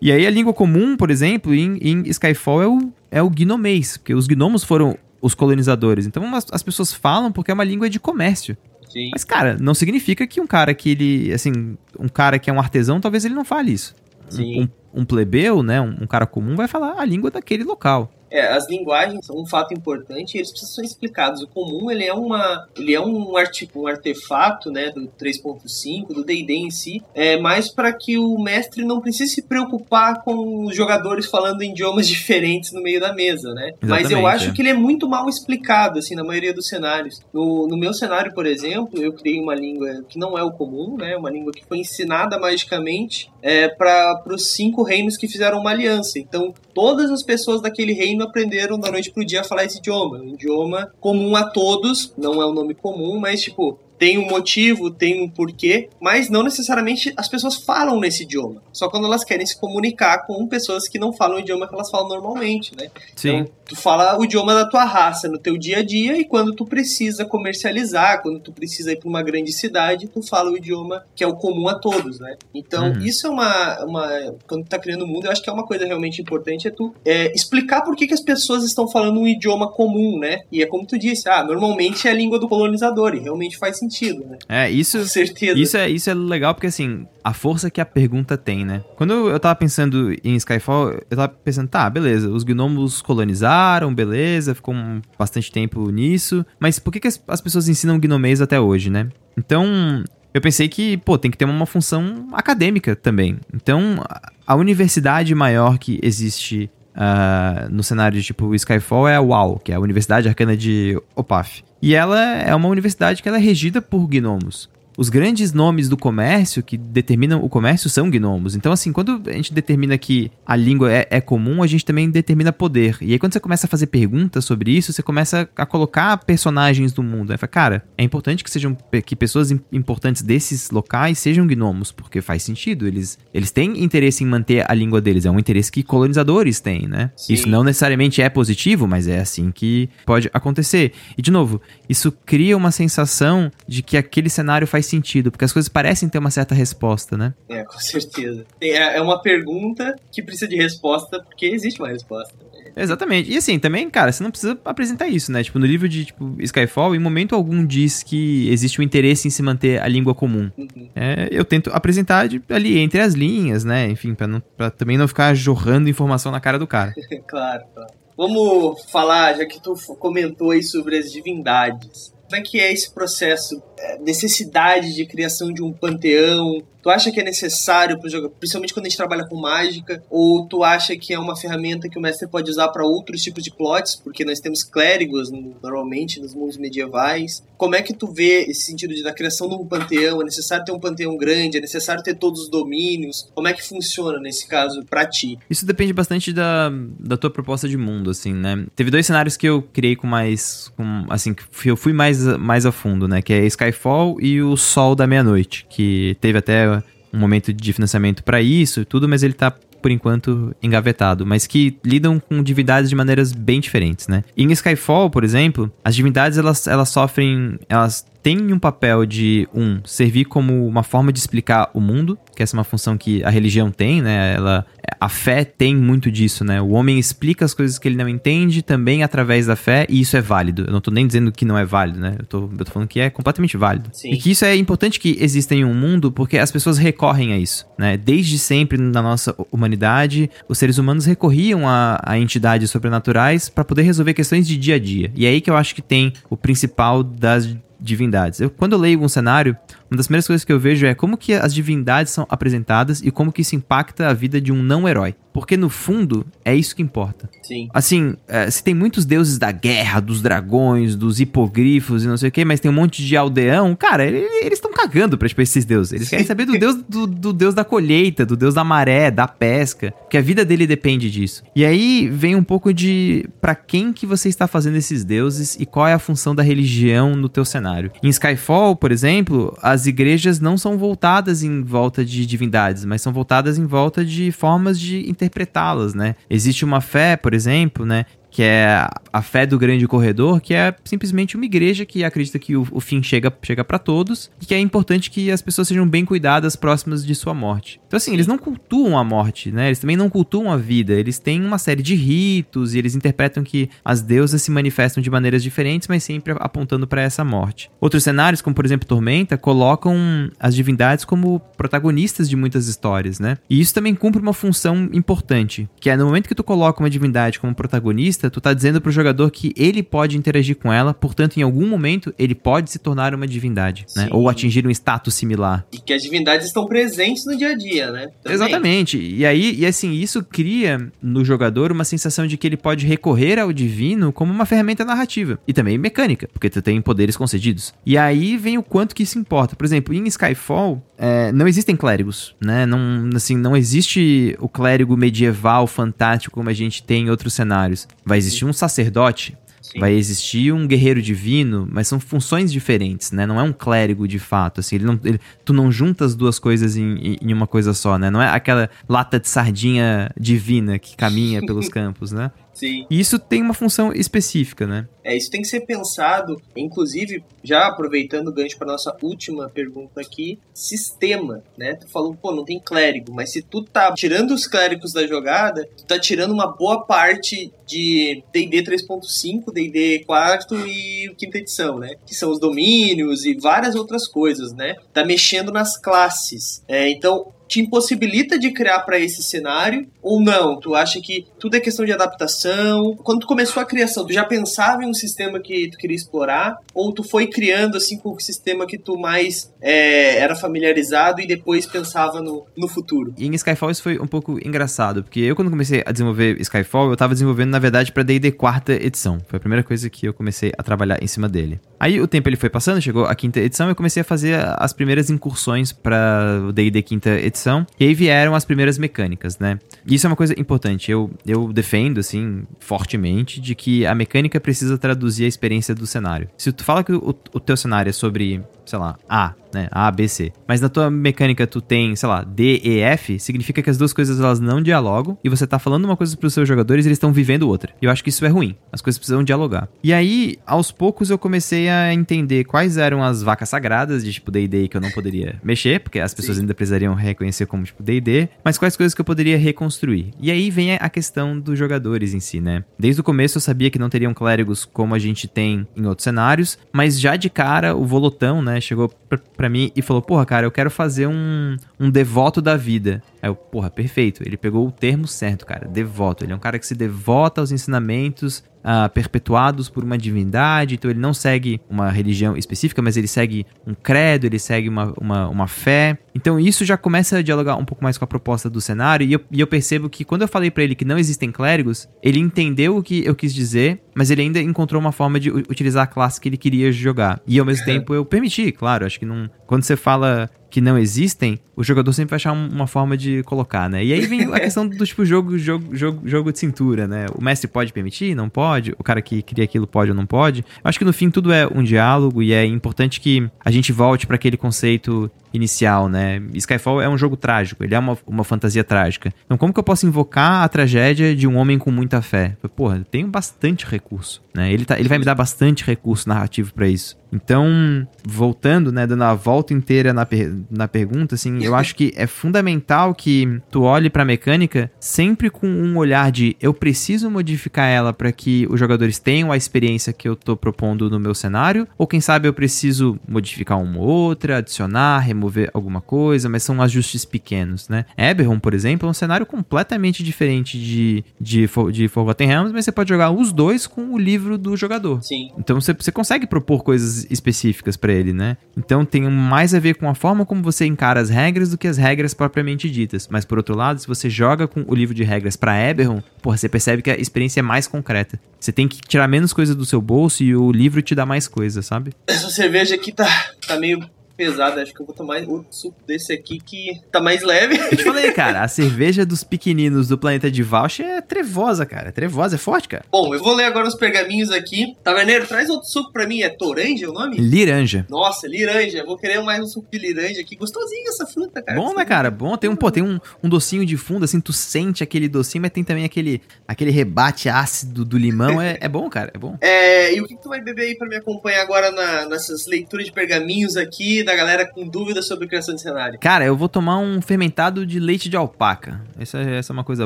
e aí a língua comum, por exemplo, em, em Skyfall é o, é o gnomês, porque os gnomos foram os colonizadores. Então as, as pessoas falam porque é uma língua de comércio. Sim. Mas, cara, não significa que um cara que ele, assim, um cara que é um artesão, talvez ele não fale isso um, um, plebeu, né, um, um, cara comum, vai falar a língua daquele local. É, as linguagens são um fato importante e eles precisam ser explicados. O comum, ele é, uma, ele é um, arti um artefato né, do 3.5, do D&D em si, é mais para que o mestre não precise se preocupar com os jogadores falando idiomas [LAUGHS] diferentes no meio da mesa, né? Mas eu acho é. que ele é muito mal explicado, assim, na maioria dos cenários. No, no meu cenário, por exemplo, eu criei uma língua que não é o comum, né? Uma língua que foi ensinada magicamente é, para os cinco reinos que fizeram uma aliança. Então, todas as pessoas daquele reino aprenderam da noite pro dia a falar esse idioma. Um idioma comum a todos, não é um nome comum, mas tipo, tem um motivo, tem um porquê, mas não necessariamente as pessoas falam nesse idioma. Só quando elas querem se comunicar com pessoas que não falam o idioma que elas falam normalmente, né? Sim. Então, tu fala o idioma da tua raça no teu dia a dia e quando tu precisa comercializar, quando tu precisa ir para uma grande cidade, tu fala o idioma que é o comum a todos, né? Então, uhum. isso é uma, uma... Quando tu tá criando o mundo, eu acho que é uma coisa realmente importante, é tu é, explicar por que, que as pessoas estão falando um idioma comum, né? E é como tu disse, ah, normalmente é a língua do colonizador, e realmente faz sentido sentido, né? É, isso. Com certeza. Isso é, isso é legal porque, assim, a força que a pergunta tem, né? Quando eu tava pensando em Skyfall, eu tava pensando, tá, beleza, os gnomos colonizaram, beleza, ficou um, bastante tempo nisso, mas por que, que as, as pessoas ensinam gnomês até hoje, né? Então, eu pensei que, pô, tem que ter uma função acadêmica também. Então, a universidade maior que existe uh, no cenário de tipo Skyfall é a UAU, que é a Universidade Arcana de Opaf. E ela é uma universidade que ela é regida por gnomos os grandes nomes do comércio que determinam o comércio são gnomos. Então, assim, quando a gente determina que a língua é, é, comum, a gente também determina poder. E aí, quando você começa a fazer perguntas sobre isso, você começa a colocar personagens do mundo. Aí fala, cara, é importante que sejam que pessoas importantes desses locais sejam gnomos, porque faz sentido. Eles, eles têm interesse em manter a língua deles. É um interesse que colonizadores têm, né? Sim. Isso não necessariamente é positivo, mas é assim que pode acontecer. E, de novo, isso cria uma sensação de que aquele cenário faz faz sentido, porque as coisas parecem ter uma certa resposta, né? É, com certeza. É, é uma pergunta que precisa de resposta, porque existe uma resposta. Exatamente. E assim, também, cara, você não precisa apresentar isso, né? Tipo, no livro de tipo, Skyfall, em momento algum diz que existe um interesse em se manter a língua comum. Uhum. É, eu tento apresentar de, ali entre as linhas, né? Enfim, pra, não, pra também não ficar jorrando informação na cara do cara. [LAUGHS] claro, claro. Vamos falar, já que tu comentou aí sobre as divindades. Como é que é esse processo? Necessidade de criação de um panteão, Tu acha que é necessário para jogo, principalmente quando a gente trabalha com mágica? Ou tu acha que é uma ferramenta que o mestre pode usar para outros tipos de plots? Porque nós temos clérigos normalmente nos mundos medievais. Como é que tu vê esse sentido de, da criação de um panteão? É necessário ter um panteão grande? É necessário ter todos os domínios? Como é que funciona nesse caso para ti? Isso depende bastante da, da tua proposta de mundo, assim, né? Teve dois cenários que eu criei com mais. Com, assim, que eu fui mais, mais a fundo, né? Que é Skyfall e o Sol da Meia-Noite, que teve até um momento de financiamento para isso e tudo, mas ele tá por enquanto engavetado, mas que lidam com divindades de maneiras bem diferentes, né? Em Skyfall, por exemplo, as divindades elas, elas sofrem, elas têm um papel de um servir como uma forma de explicar o mundo, que essa é uma função que a religião tem, né? Ela, a fé tem muito disso, né? O homem explica as coisas que ele não entende também através da fé, e isso é válido. Eu não tô nem dizendo que não é válido, né? Eu tô, eu tô falando que é completamente válido. Sim. E que isso é importante que exista em um mundo porque as pessoas recorrem a isso, né? Desde sempre na nossa humanidade, os seres humanos recorriam a, a entidades sobrenaturais para poder resolver questões de dia a dia. E é aí que eu acho que tem o principal das divindades. Eu, quando eu leio um cenário, uma das primeiras coisas que eu vejo é como que as divindades são apresentadas e como que isso impacta a vida de um não-herói. Porque no fundo, é isso que importa. Sim. Assim, é, se tem muitos deuses da guerra, dos dragões, dos hipogrifos e não sei o que, mas tem um monte de aldeão, cara, eles estão cagando pra tipo, esses deuses. Eles Sim. querem saber do deus, do, do, deus da colheita, do deus da maré, da pesca, que a vida dele depende disso. E aí vem um pouco de para quem que você está fazendo esses deuses e qual é a função da religião no teu cenário. Em Skyfall, por exemplo, as igrejas não são voltadas em volta de divindades, mas são voltadas em volta de formas de interpretá-las, né? Existe uma fé, por exemplo, né, que é a fé do grande corredor, que é simplesmente uma igreja que acredita que o, o fim chega, chega para todos e que é importante que as pessoas sejam bem cuidadas próximas de sua morte. Então, assim, eles não cultuam a morte, né? Eles também não cultuam a vida. Eles têm uma série de ritos e eles interpretam que as deusas se manifestam de maneiras diferentes, mas sempre apontando para essa morte. Outros cenários, como por exemplo Tormenta, colocam as divindades como protagonistas de muitas histórias, né? E isso também cumpre uma função importante, que é no momento que tu coloca uma divindade como protagonista, vista, tu tá dizendo pro jogador que ele pode interagir com ela, portanto, em algum momento, ele pode se tornar uma divindade, né? Ou atingir um status similar. E que as divindades estão presentes no dia a dia, né? Também. Exatamente. E aí, e assim, isso cria no jogador uma sensação de que ele pode recorrer ao divino como uma ferramenta narrativa. E também mecânica, porque tu tem poderes concedidos. E aí vem o quanto que isso importa. Por exemplo, em Skyfall, é, não existem clérigos, né? Não, assim, não existe o clérigo medieval fantástico como a gente tem em outros cenários. Vai existir um sacerdote, Sim. vai existir um guerreiro divino, mas são funções diferentes, né? Não é um clérigo de fato, assim, ele não, ele, tu não junta as duas coisas em, em, uma coisa só, né? Não é aquela lata de sardinha divina que caminha pelos [LAUGHS] campos, né? Sim. E isso tem uma função específica, né? É, isso tem que ser pensado, inclusive, já aproveitando o gancho para nossa última pergunta aqui, sistema, né? Tu falou, pô, não tem clérigo, mas se tu tá tirando os clérigos da jogada, tu tá tirando uma boa parte de D&D 3.5, D&D 4 e quinta edição, né? Que são os domínios e várias outras coisas, né? Tá mexendo nas classes. É, então, te impossibilita de criar para esse cenário ou não? Tu acha que tudo é questão de adaptação? Quando tu começou a criação, tu já pensava em um sistema que tu queria explorar ou tu foi criando assim com o sistema que tu mais é, era familiarizado e depois pensava no, no futuro? E em Skyfall isso foi um pouco engraçado, porque eu quando comecei a desenvolver Skyfall, eu tava desenvolvendo na verdade para D&D quarta edição. Foi a primeira coisa que eu comecei a trabalhar em cima dele. Aí o tempo ele foi passando, chegou a quinta edição e eu comecei a fazer as primeiras incursões para o D&D quinta edição E aí vieram as primeiras mecânicas, né? Isso é uma coisa importante. Eu, eu defendo, assim, fortemente, de que a mecânica precisa traduzir a experiência do cenário. Se tu fala que o, o teu cenário é sobre sei lá, A, né? A, B, C. Mas na tua mecânica tu tem, sei lá, D, E, F, significa que as duas coisas elas não dialogam e você tá falando uma coisa pros seus jogadores e eles estão vivendo outra. E eu acho que isso é ruim. As coisas precisam dialogar. E aí, aos poucos eu comecei a entender quais eram as vacas sagradas de tipo D&D que eu não poderia mexer, porque as pessoas Sim. ainda precisariam reconhecer como tipo D&D, mas quais coisas que eu poderia reconstruir. E aí vem a questão dos jogadores em si, né? Desde o começo eu sabia que não teriam clérigos como a gente tem em outros cenários, mas já de cara o Volotão, né, chegou pra, pra mim e falou: Porra, cara, eu quero fazer um, um devoto da vida. Aí eu, porra, perfeito. Ele pegou o termo certo, cara. Devoto. Ele é um cara que se devota aos ensinamentos uh, perpetuados por uma divindade, então ele não segue uma religião específica, mas ele segue um credo, ele segue uma, uma, uma fé. Então isso já começa a dialogar um pouco mais com a proposta do cenário, e eu, e eu percebo que quando eu falei para ele que não existem clérigos, ele entendeu o que eu quis dizer, mas ele ainda encontrou uma forma de utilizar a classe que ele queria jogar. E ao mesmo tempo eu permiti, claro, acho que não. Quando você fala que não existem, o jogador sempre vai achar uma forma de colocar, né? E aí vem a [LAUGHS] questão do tipo jogo, jogo, jogo, jogo de cintura, né? O mestre pode permitir, não pode? O cara que cria aquilo pode ou não pode? Eu acho que no fim tudo é um diálogo e é importante que a gente volte para aquele conceito inicial, né? Skyfall é um jogo trágico, ele é uma, uma fantasia trágica. Então, como que eu posso invocar a tragédia de um homem com muita fé? Porra, eu tenho bastante recurso, né? Ele, tá, ele vai me dar bastante recurso narrativo para isso. Então, voltando, né, dando a volta inteira na, per na pergunta, assim, eu acho que é fundamental que tu olhe pra mecânica sempre com um olhar de eu preciso modificar ela para que os jogadores tenham a experiência que eu tô propondo no meu cenário, ou quem sabe eu preciso modificar uma ou outra, adicionar, remover alguma coisa, mas são ajustes pequenos, né? Eberron, por exemplo, é um cenário completamente diferente de, de, de Forgotten Realms, mas você pode jogar os dois com o livro do jogador. Sim. Então você, você consegue propor coisas específicas para ele, né? Então tem mais a ver com a forma como você encara as regras do que as regras propriamente ditas. Mas por outro lado, se você joga com o livro de regras para Eberron, porra, você percebe que a experiência é mais concreta. Você tem que tirar menos coisa do seu bolso e o livro te dá mais coisa, sabe? Essa cerveja aqui tá, tá meio pesada. Acho que eu vou tomar outro suco desse aqui que tá mais leve. Eu te falei, cara, a cerveja dos pequeninos do planeta de Valch é trevosa, cara. É trevosa, é forte, cara. Bom, eu vou ler agora os pergaminhos aqui. Taverneiro, traz outro suco pra mim. É toranja o nome? Liranja. Nossa, liranja. Vou querer mais um suco de liranja aqui. Gostosinho essa fruta, cara. Bom, né, cara? Bom. Tem um, pô, tem um, um docinho de fundo, assim, tu sente aquele docinho, mas tem também aquele, aquele rebate ácido do limão. É, é bom, cara. É bom. É, e o que, que tu vai beber aí pra me acompanhar agora na, nessas leituras de pergaminhos aqui, da galera com dúvidas sobre criação de cenário? Cara, eu vou tomar um fermentado de leite de alpaca. Essa, essa é uma coisa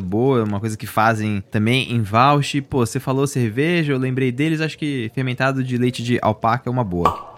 boa, uma coisa que fazem também em Valsh. Pô, você falou cerveja, eu lembrei deles, acho que fermentado de leite de alpaca é uma boa.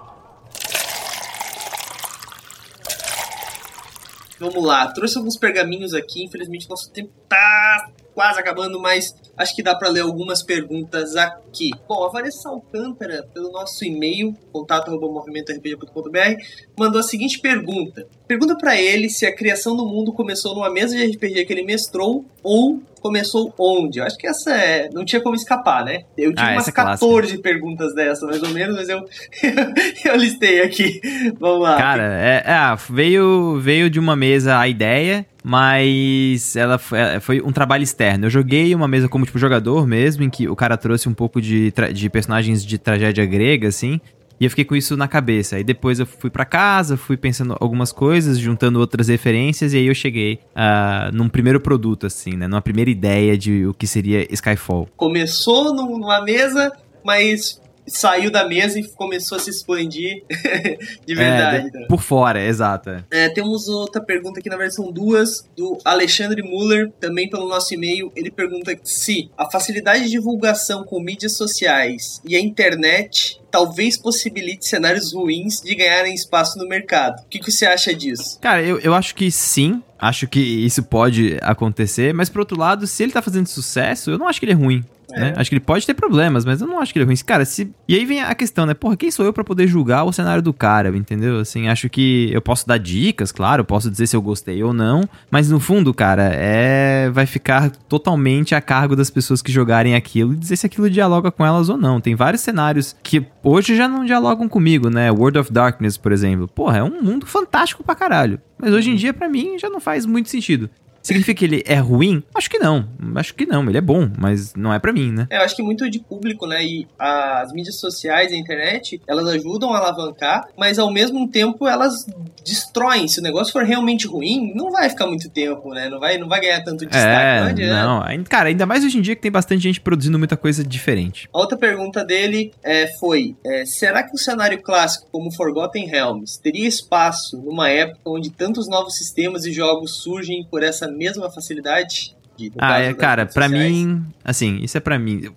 Vamos lá, trouxe alguns pergaminhos aqui, infelizmente nosso tempo tá quase acabando, mas acho que dá para ler algumas perguntas aqui. Bom, a Vanessa Alcântara, pelo nosso e-mail, contato@movimentorpg.br, mandou a seguinte pergunta. Pergunta para ele se a criação do mundo começou numa mesa de RPG que ele mestrou ou começou onde? Eu acho que essa é. Não tinha como escapar, né? Eu tive ah, umas 14 é perguntas dessa, mais ou menos, mas eu, [LAUGHS] eu listei aqui. Vamos lá. Cara, é, é, veio, veio de uma mesa a ideia mas ela foi, foi, um trabalho externo. Eu joguei uma mesa como tipo jogador mesmo, em que o cara trouxe um pouco de, de personagens de tragédia grega, assim. E eu fiquei com isso na cabeça. Aí depois eu fui para casa, fui pensando algumas coisas, juntando outras referências, e aí eu cheguei uh, num primeiro produto, assim, né? Numa primeira ideia de o que seria Skyfall. Começou numa mesa, mas saiu da mesa e começou a se expandir [LAUGHS] de verdade. É, por fora, exato. É. é, temos outra pergunta aqui na versão duas, do Alexandre Muller, também pelo nosso e-mail. Ele pergunta se a facilidade de divulgação com mídias sociais e a internet talvez possibilite cenários ruins de ganharem espaço no mercado. O que, que você acha disso? Cara, eu, eu acho que sim. Acho que isso pode acontecer, mas por outro lado, se ele tá fazendo sucesso, eu não acho que ele é ruim. É. Né? Acho que ele pode ter problemas, mas eu não acho que ele é ruim. Cara, se... E aí vem a questão, né? Porra, quem sou eu para poder julgar o cenário do cara, entendeu? Assim, acho que eu posso dar dicas, claro, eu posso dizer se eu gostei ou não, mas no fundo, cara, é vai ficar totalmente a cargo das pessoas que jogarem aquilo e dizer se aquilo dialoga com elas ou não. Tem vários cenários que hoje já não dialogam comigo, né? World of Darkness, por exemplo. Porra, é um mundo fantástico pra caralho. Mas hoje em dia, para mim, já não faz muito sentido. Significa que ele é ruim? Acho que não. Acho que não. Ele é bom, mas não é para mim, né? É, eu acho que muito de público, né? E as mídias sociais, a internet, elas ajudam a alavancar, mas ao mesmo tempo elas destroem. Se o negócio for realmente ruim, não vai ficar muito tempo, né? Não vai, não vai ganhar tanto destaque. É, não, não. Cara, ainda mais hoje em dia que tem bastante gente produzindo muita coisa diferente. A outra pergunta dele é, foi: é, será que o cenário clássico como Forgotten Realms teria espaço numa época onde tantos novos sistemas e jogos surgem por essa mesma facilidade? De, ah, é, cara, para mim, assim, isso é para mim.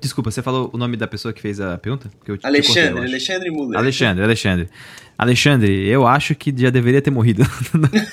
Desculpa, você falou o nome da pessoa que fez a pergunta? Eu Alexandre, cortei, Alexandre Muller. Alexandre, Alexandre. Alexandre, eu acho que já deveria ter morrido.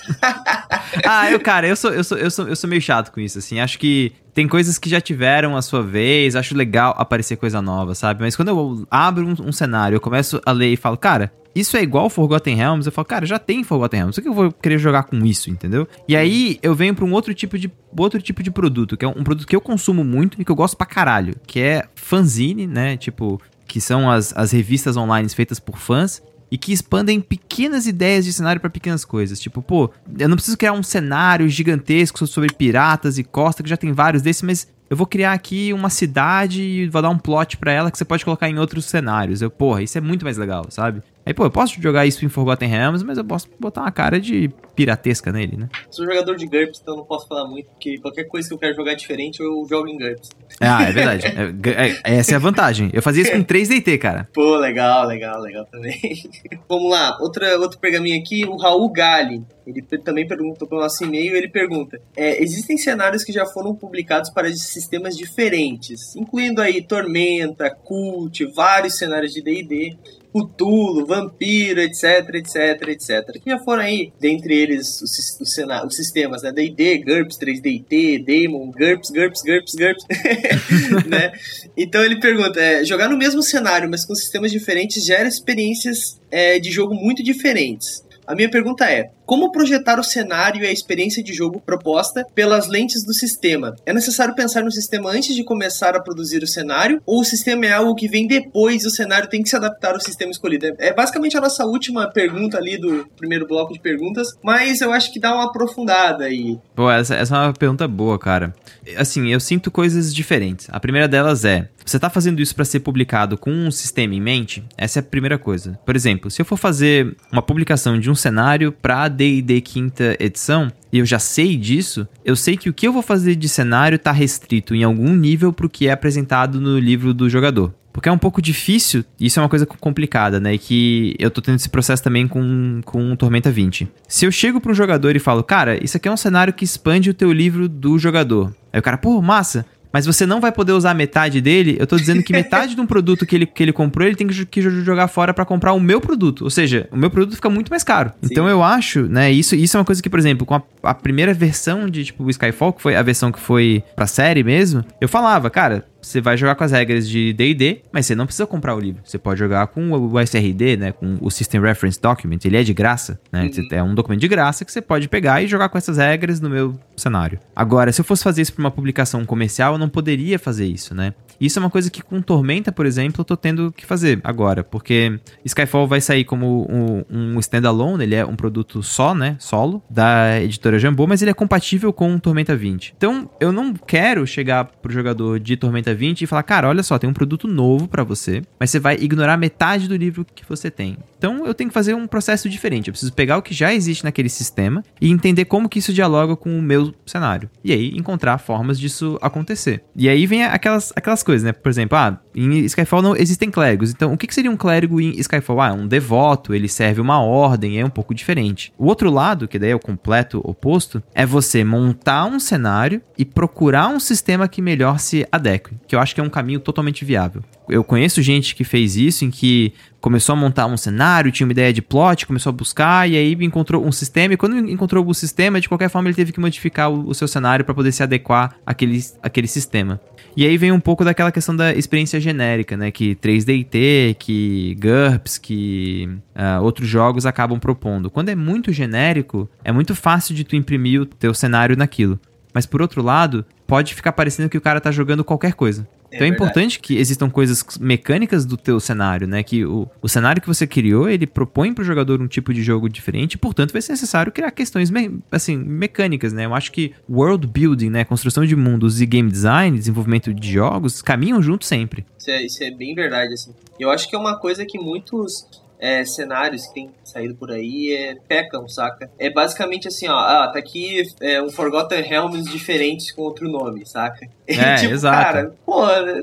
[LAUGHS] ah, eu, cara, eu sou, eu, sou, eu, sou, eu sou meio chato com isso, assim. Acho que tem coisas que já tiveram a sua vez, acho legal aparecer coisa nova, sabe? Mas quando eu abro um, um cenário, eu começo a ler e falo, cara, isso é igual Forgotten Realms, eu falo, cara, já tem Forgotten Realms, por que eu vou querer jogar com isso, entendeu? E aí eu venho para um outro tipo de outro tipo de produto, que é um produto que eu consumo muito e que eu gosto pra caralho, que é fanzine, né? Tipo, que são as, as revistas online feitas por fãs e que expandem pequenas ideias de cenário para pequenas coisas. Tipo, pô, eu não preciso criar um cenário gigantesco sobre piratas e costa, que já tem vários desses, mas eu vou criar aqui uma cidade e vou dar um plot para ela que você pode colocar em outros cenários. Eu, porra, isso é muito mais legal, sabe? Aí, pô, eu posso jogar isso em Forgotten Realms, mas eu posso botar uma cara de piratesca nele, né? Sou jogador de GURPS, então não posso falar muito, porque qualquer coisa que eu quero jogar diferente, eu jogo em GURPS. Ah, é verdade. é, é, essa é a vantagem. Eu fazia isso com 3DT, cara. [LAUGHS] Pô, legal, legal, legal também. [LAUGHS] Vamos lá, outra, outro pergaminho aqui, o Raul Gali. Ele também perguntou pelo nosso e-mail, ele pergunta: é, existem cenários que já foram publicados para sistemas diferentes, incluindo aí Tormenta, Cult, vários cenários de D&D, Cthulhu, Vampiro, etc, etc, etc. Que já foram aí, dentre eles, os, os, os sistemas, né? D&D, GURPS, 3DT, Daemon, GURPS, GURPS, GURPS, GURPS, [LAUGHS] né? Então ele pergunta, é, jogar no mesmo cenário, mas com sistemas diferentes, gera experiências é, de jogo muito diferentes. A minha pergunta é: como projetar o cenário e a experiência de jogo proposta pelas lentes do sistema? É necessário pensar no sistema antes de começar a produzir o cenário? Ou o sistema é algo que vem depois e o cenário tem que se adaptar ao sistema escolhido? É basicamente a nossa última pergunta ali do primeiro bloco de perguntas, mas eu acho que dá uma aprofundada aí. Pô, essa, essa é uma pergunta boa, cara. Assim, eu sinto coisas diferentes. A primeira delas é: você está fazendo isso para ser publicado com um sistema em mente? Essa é a primeira coisa. Por exemplo, se eu for fazer uma publicação de um cenário para D&D quinta edição, e eu já sei disso, eu sei que o que eu vou fazer de cenário está restrito em algum nível para o que é apresentado no livro do jogador. Porque é um pouco difícil, isso é uma coisa complicada, né? E que eu tô tendo esse processo também com, com Tormenta 20. Se eu chego para um jogador e falo, cara, isso aqui é um cenário que expande o teu livro do jogador. Aí o cara, pô, massa, mas você não vai poder usar metade dele. Eu tô dizendo que [LAUGHS] metade de um produto que ele, que ele comprou, ele tem que, que jogar fora para comprar o meu produto. Ou seja, o meu produto fica muito mais caro. Sim. Então eu acho, né, isso, isso é uma coisa que, por exemplo, com a, a primeira versão de, tipo, Skyfall, que foi a versão que foi pra série mesmo, eu falava, cara, você vai jogar com as regras de D&D, mas você não precisa comprar o livro. Você pode jogar com o SRD, né, com o System Reference Document, ele é de graça, né? Uhum. É um documento de graça que você pode pegar e jogar com essas regras no meu cenário. Agora, se eu fosse fazer isso para uma publicação comercial, eu não poderia fazer isso, né? Isso é uma coisa que com Tormenta, por exemplo, eu tô tendo que fazer agora, porque Skyfall vai sair como um, um standalone, ele é um produto só, né, solo, da editora Jambô, mas ele é compatível com Tormenta 20. Então, eu não quero chegar pro jogador de Tormenta 20 e falar, cara, olha só, tem um produto novo para você, mas você vai ignorar metade do livro que você tem. Então, eu tenho que fazer um processo diferente. Eu preciso pegar o que já existe naquele sistema e entender como que isso dialoga com o meu cenário. E aí, encontrar formas disso acontecer. E aí vem aquelas, aquelas coisas, né? Por exemplo, ah, em Skyfall não existem clérigos. Então, o que, que seria um clérigo em Skyfall? Ah, um devoto, ele serve uma ordem, é um pouco diferente. O outro lado, que daí é o completo oposto, é você montar um cenário e procurar um sistema que melhor se adeque, que eu acho que é um caminho totalmente viável. Eu conheço gente que fez isso, em que começou a montar um cenário, tinha uma ideia de plot, começou a buscar e aí encontrou um sistema. E quando encontrou o sistema, de qualquer forma ele teve que modificar o, o seu cenário para poder se adequar àquele, àquele sistema. E aí vem um pouco daquela questão da experiência genérica, né? Que 3DT, que GURPS, que uh, outros jogos acabam propondo. Quando é muito genérico, é muito fácil de tu imprimir o teu cenário naquilo. Mas por outro lado, pode ficar parecendo que o cara tá jogando qualquer coisa. É então é importante que existam coisas mecânicas do teu cenário, né? Que o, o cenário que você criou, ele propõe para o jogador um tipo de jogo diferente, portanto vai ser necessário criar questões me, assim, mecânicas, né? Eu acho que world building, né? Construção de mundos e game design, desenvolvimento de jogos, caminham juntos sempre. Isso é, isso é bem verdade, assim. Eu acho que é uma coisa que muitos é, cenários que tem saído por aí é, pecam, saca? É basicamente assim, ó, ah, tá aqui é, um Forgotten Realms diferente com outro nome, saca? [LAUGHS] É, tipo, exato. cara, pô,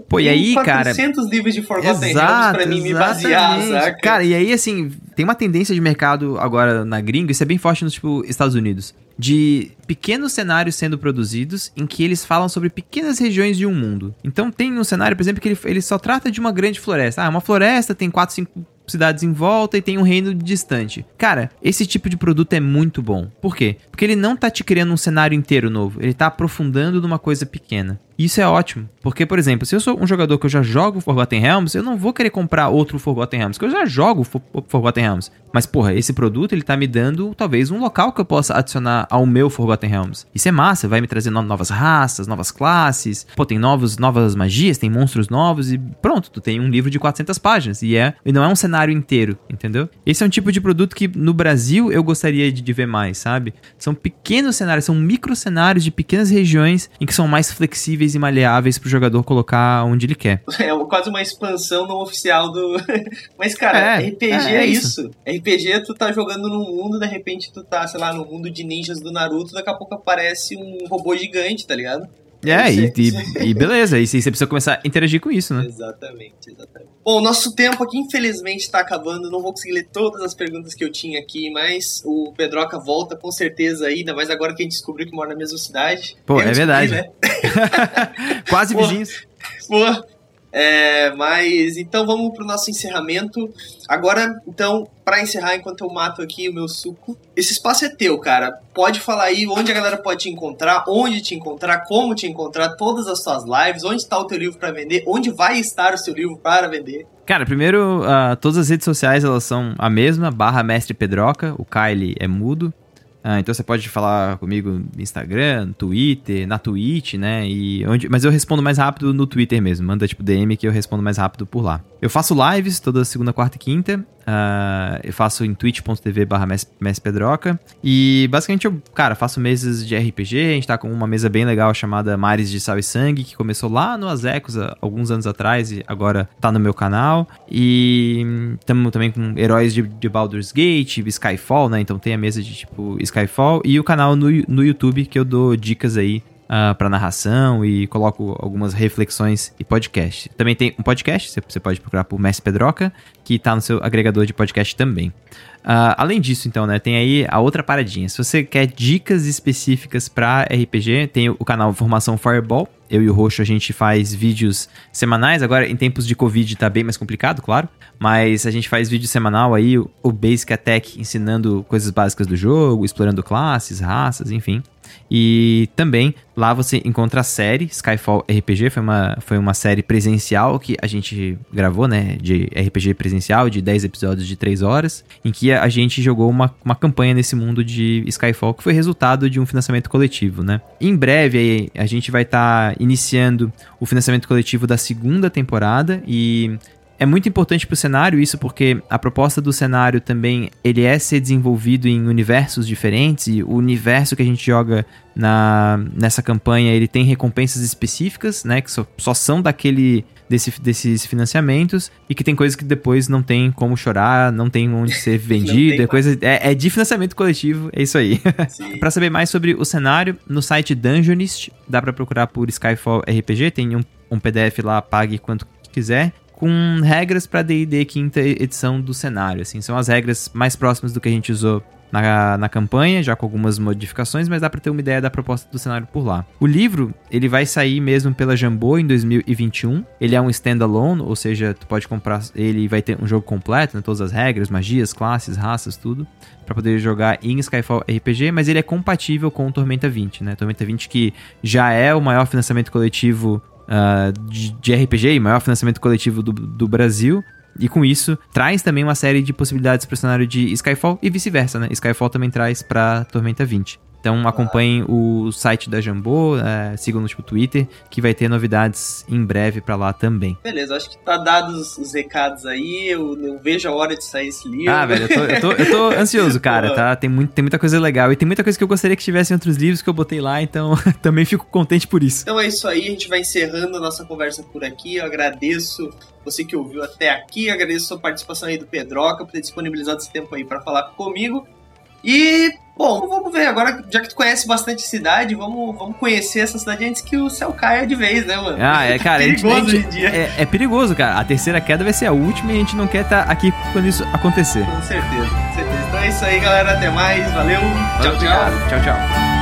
pô e aí, 400 cara... 400 livros de Forgotten exato, Realms pra mim me basear, saca? Cara, e aí, assim, tem uma tendência de mercado agora na gringa, isso é bem forte nos, tipo, Estados Unidos, de pequenos cenários sendo produzidos em que eles falam sobre pequenas regiões de um mundo. Então tem um cenário, por exemplo, que ele, ele só trata de uma grande floresta. Ah, uma floresta tem 4, 5 cidades em volta e tem um reino distante. Cara, esse tipo de produto é muito bom. Por quê? Porque ele não tá te criando um cenário inteiro novo, ele tá aprofundando numa coisa pequena. Isso é ótimo, porque, por exemplo, se eu sou um jogador que eu já jogo Forgotten Realms, eu não vou querer comprar outro Forgotten Realms, porque eu já jogo Forgotten Realms. Mas, porra, esse produto ele tá me dando talvez um local que eu possa adicionar ao meu Forgotten Realms. Isso é massa, vai me trazer novas raças, novas classes, pô, tem novos, novas magias, tem monstros novos e pronto, tu tem um livro de 400 páginas e é e não é um cenário inteiro, entendeu? Esse é um tipo de produto que no Brasil eu gostaria de, de ver mais, sabe? São pequenos cenários, são micro cenários de pequenas regiões em que são mais flexíveis flexíveis e maleáveis pro jogador colocar onde ele quer. É quase uma expansão não oficial do. [LAUGHS] Mas, cara, é, RPG é, é isso. isso. RPG, tu tá jogando num mundo, de repente tu tá, sei lá, no mundo de ninjas do Naruto, daqui a pouco aparece um robô gigante, tá ligado? É, e, e, e, beleza, e você precisa começar a interagir com isso, né? Exatamente, exatamente. Bom, nosso tempo aqui infelizmente está acabando, não vou conseguir ler todas as perguntas que eu tinha aqui, mas o Pedroca volta com certeza aí, ainda mais agora que a gente descobriu que mora na mesma cidade. Pô, é verdade. Né? [LAUGHS] Quase vizinhos. Pô, é, mas então vamos pro nosso encerramento. Agora, então, para encerrar, enquanto eu mato aqui o meu suco, esse espaço é teu, cara. Pode falar aí onde a galera pode te encontrar, onde te encontrar, como te encontrar, todas as suas lives, onde está o teu livro para vender, onde vai estar o seu livro para vender. Cara, primeiro, uh, todas as redes sociais elas são a mesma, barra Mestre Pedroca, o Kyle é mudo. Ah, então você pode falar comigo no Instagram, Twitter, na Twitch, né? E onde, mas eu respondo mais rápido no Twitter mesmo. Manda tipo DM que eu respondo mais rápido por lá. Eu faço lives toda segunda, quarta e quinta. Uh, eu faço em twitch.tv barra. E basicamente eu, cara, faço mesas de RPG. A gente tá com uma mesa bem legal chamada Mares de Sal e Sangue, que começou lá no Azecos alguns anos atrás e agora tá no meu canal. E estamos também com heróis de, de Baldur's Gate, Skyfall, né? Então tem a mesa de tipo Skyfall. E o canal no, no YouTube que eu dou dicas aí uh, ah, para narração e coloco algumas reflexões e podcast. Também tem um podcast, você pode procurar por Mestre Pedroca, que tá no seu agregador de podcast também. Uh, além disso, então, né, tem aí a outra paradinha. Se você quer dicas específicas para RPG, tem o canal Formação Fireball. Eu e o Roxo a gente faz vídeos semanais. Agora, em tempos de Covid, tá bem mais complicado, claro. Mas a gente faz vídeo semanal aí, o Basic Attack ensinando coisas básicas do jogo, explorando classes, raças, enfim. E também lá você encontra a série Skyfall RPG, foi uma, foi uma série presencial que a gente gravou, né? De RPG presencial, de 10 episódios de 3 horas, em que a gente jogou uma, uma campanha nesse mundo de Skyfall, que foi resultado de um financiamento coletivo, né? Em breve aí, a gente vai estar tá iniciando o financiamento coletivo da segunda temporada e é muito importante para o cenário isso porque a proposta do cenário também ele é ser desenvolvido em universos diferentes e o universo que a gente joga na, nessa campanha ele tem recompensas específicas, né, que só, só são daquele desse, desses financiamentos e que tem coisas que depois não tem como chorar, não tem onde ser [LAUGHS] vendido, é coisa é, é, de financiamento coletivo, é isso aí. [LAUGHS] para saber mais sobre o cenário, no site Dungeonist, dá para procurar por Skyfall RPG, tem um, um PDF lá, pague quanto quiser com regras para D&D quinta edição do cenário, assim, são as regras mais próximas do que a gente usou na, na campanha, já com algumas modificações, mas dá para ter uma ideia da proposta do cenário por lá. O livro, ele vai sair mesmo pela Jambô em 2021. Ele é um standalone, ou seja, tu pode comprar ele vai ter um jogo completo, né, todas as regras, magias, classes, raças, tudo, para poder jogar em Skyfall RPG, mas ele é compatível com o Tormenta 20, né? Tormenta 20 que já é o maior financiamento coletivo uh, de, de, RPG, maior financiamento coletivo do, do Brasil. E com isso, traz também uma série de possibilidades para o cenário de Skyfall e vice-versa, né? Skyfall também traz para Tormenta 20. Então acompanhem o site da Jambô, é, sigam no tipo, Twitter, que vai ter novidades em breve para lá também. Beleza, acho que tá dados os recados aí, eu, eu, vejo a hora de sair esse livro. Ah, velho, eu tô, eu tô, eu tô [LAUGHS] ansioso, cara, tá? Tem, muito, tem muita coisa legal e tem muita coisa que eu gostaria que tivesse em outros livros que eu botei lá, então [LAUGHS] também fico contente por isso. Então é isso aí, a gente vai encerrando a nossa conversa por aqui. Eu agradeço você que ouviu até aqui, agradeço a sua participação aí do Pedroca por ter disponibilizado esse tempo aí para falar comigo. E, bom, vamos ver agora, já que tu conhece bastante cidade, vamos, vamos conhecer essa cidade antes que o céu caia de vez, né, mano? Ah, é, cara, é perigoso hoje em dia. É, é, perigoso, cara. A terceira queda vai ser a última e a gente não quer estar tá aqui quando isso acontecer. Com certeza, com certeza. Então é isso aí, galera. Até mais. Valeu. Tchau, tchau. Tchau, tchau.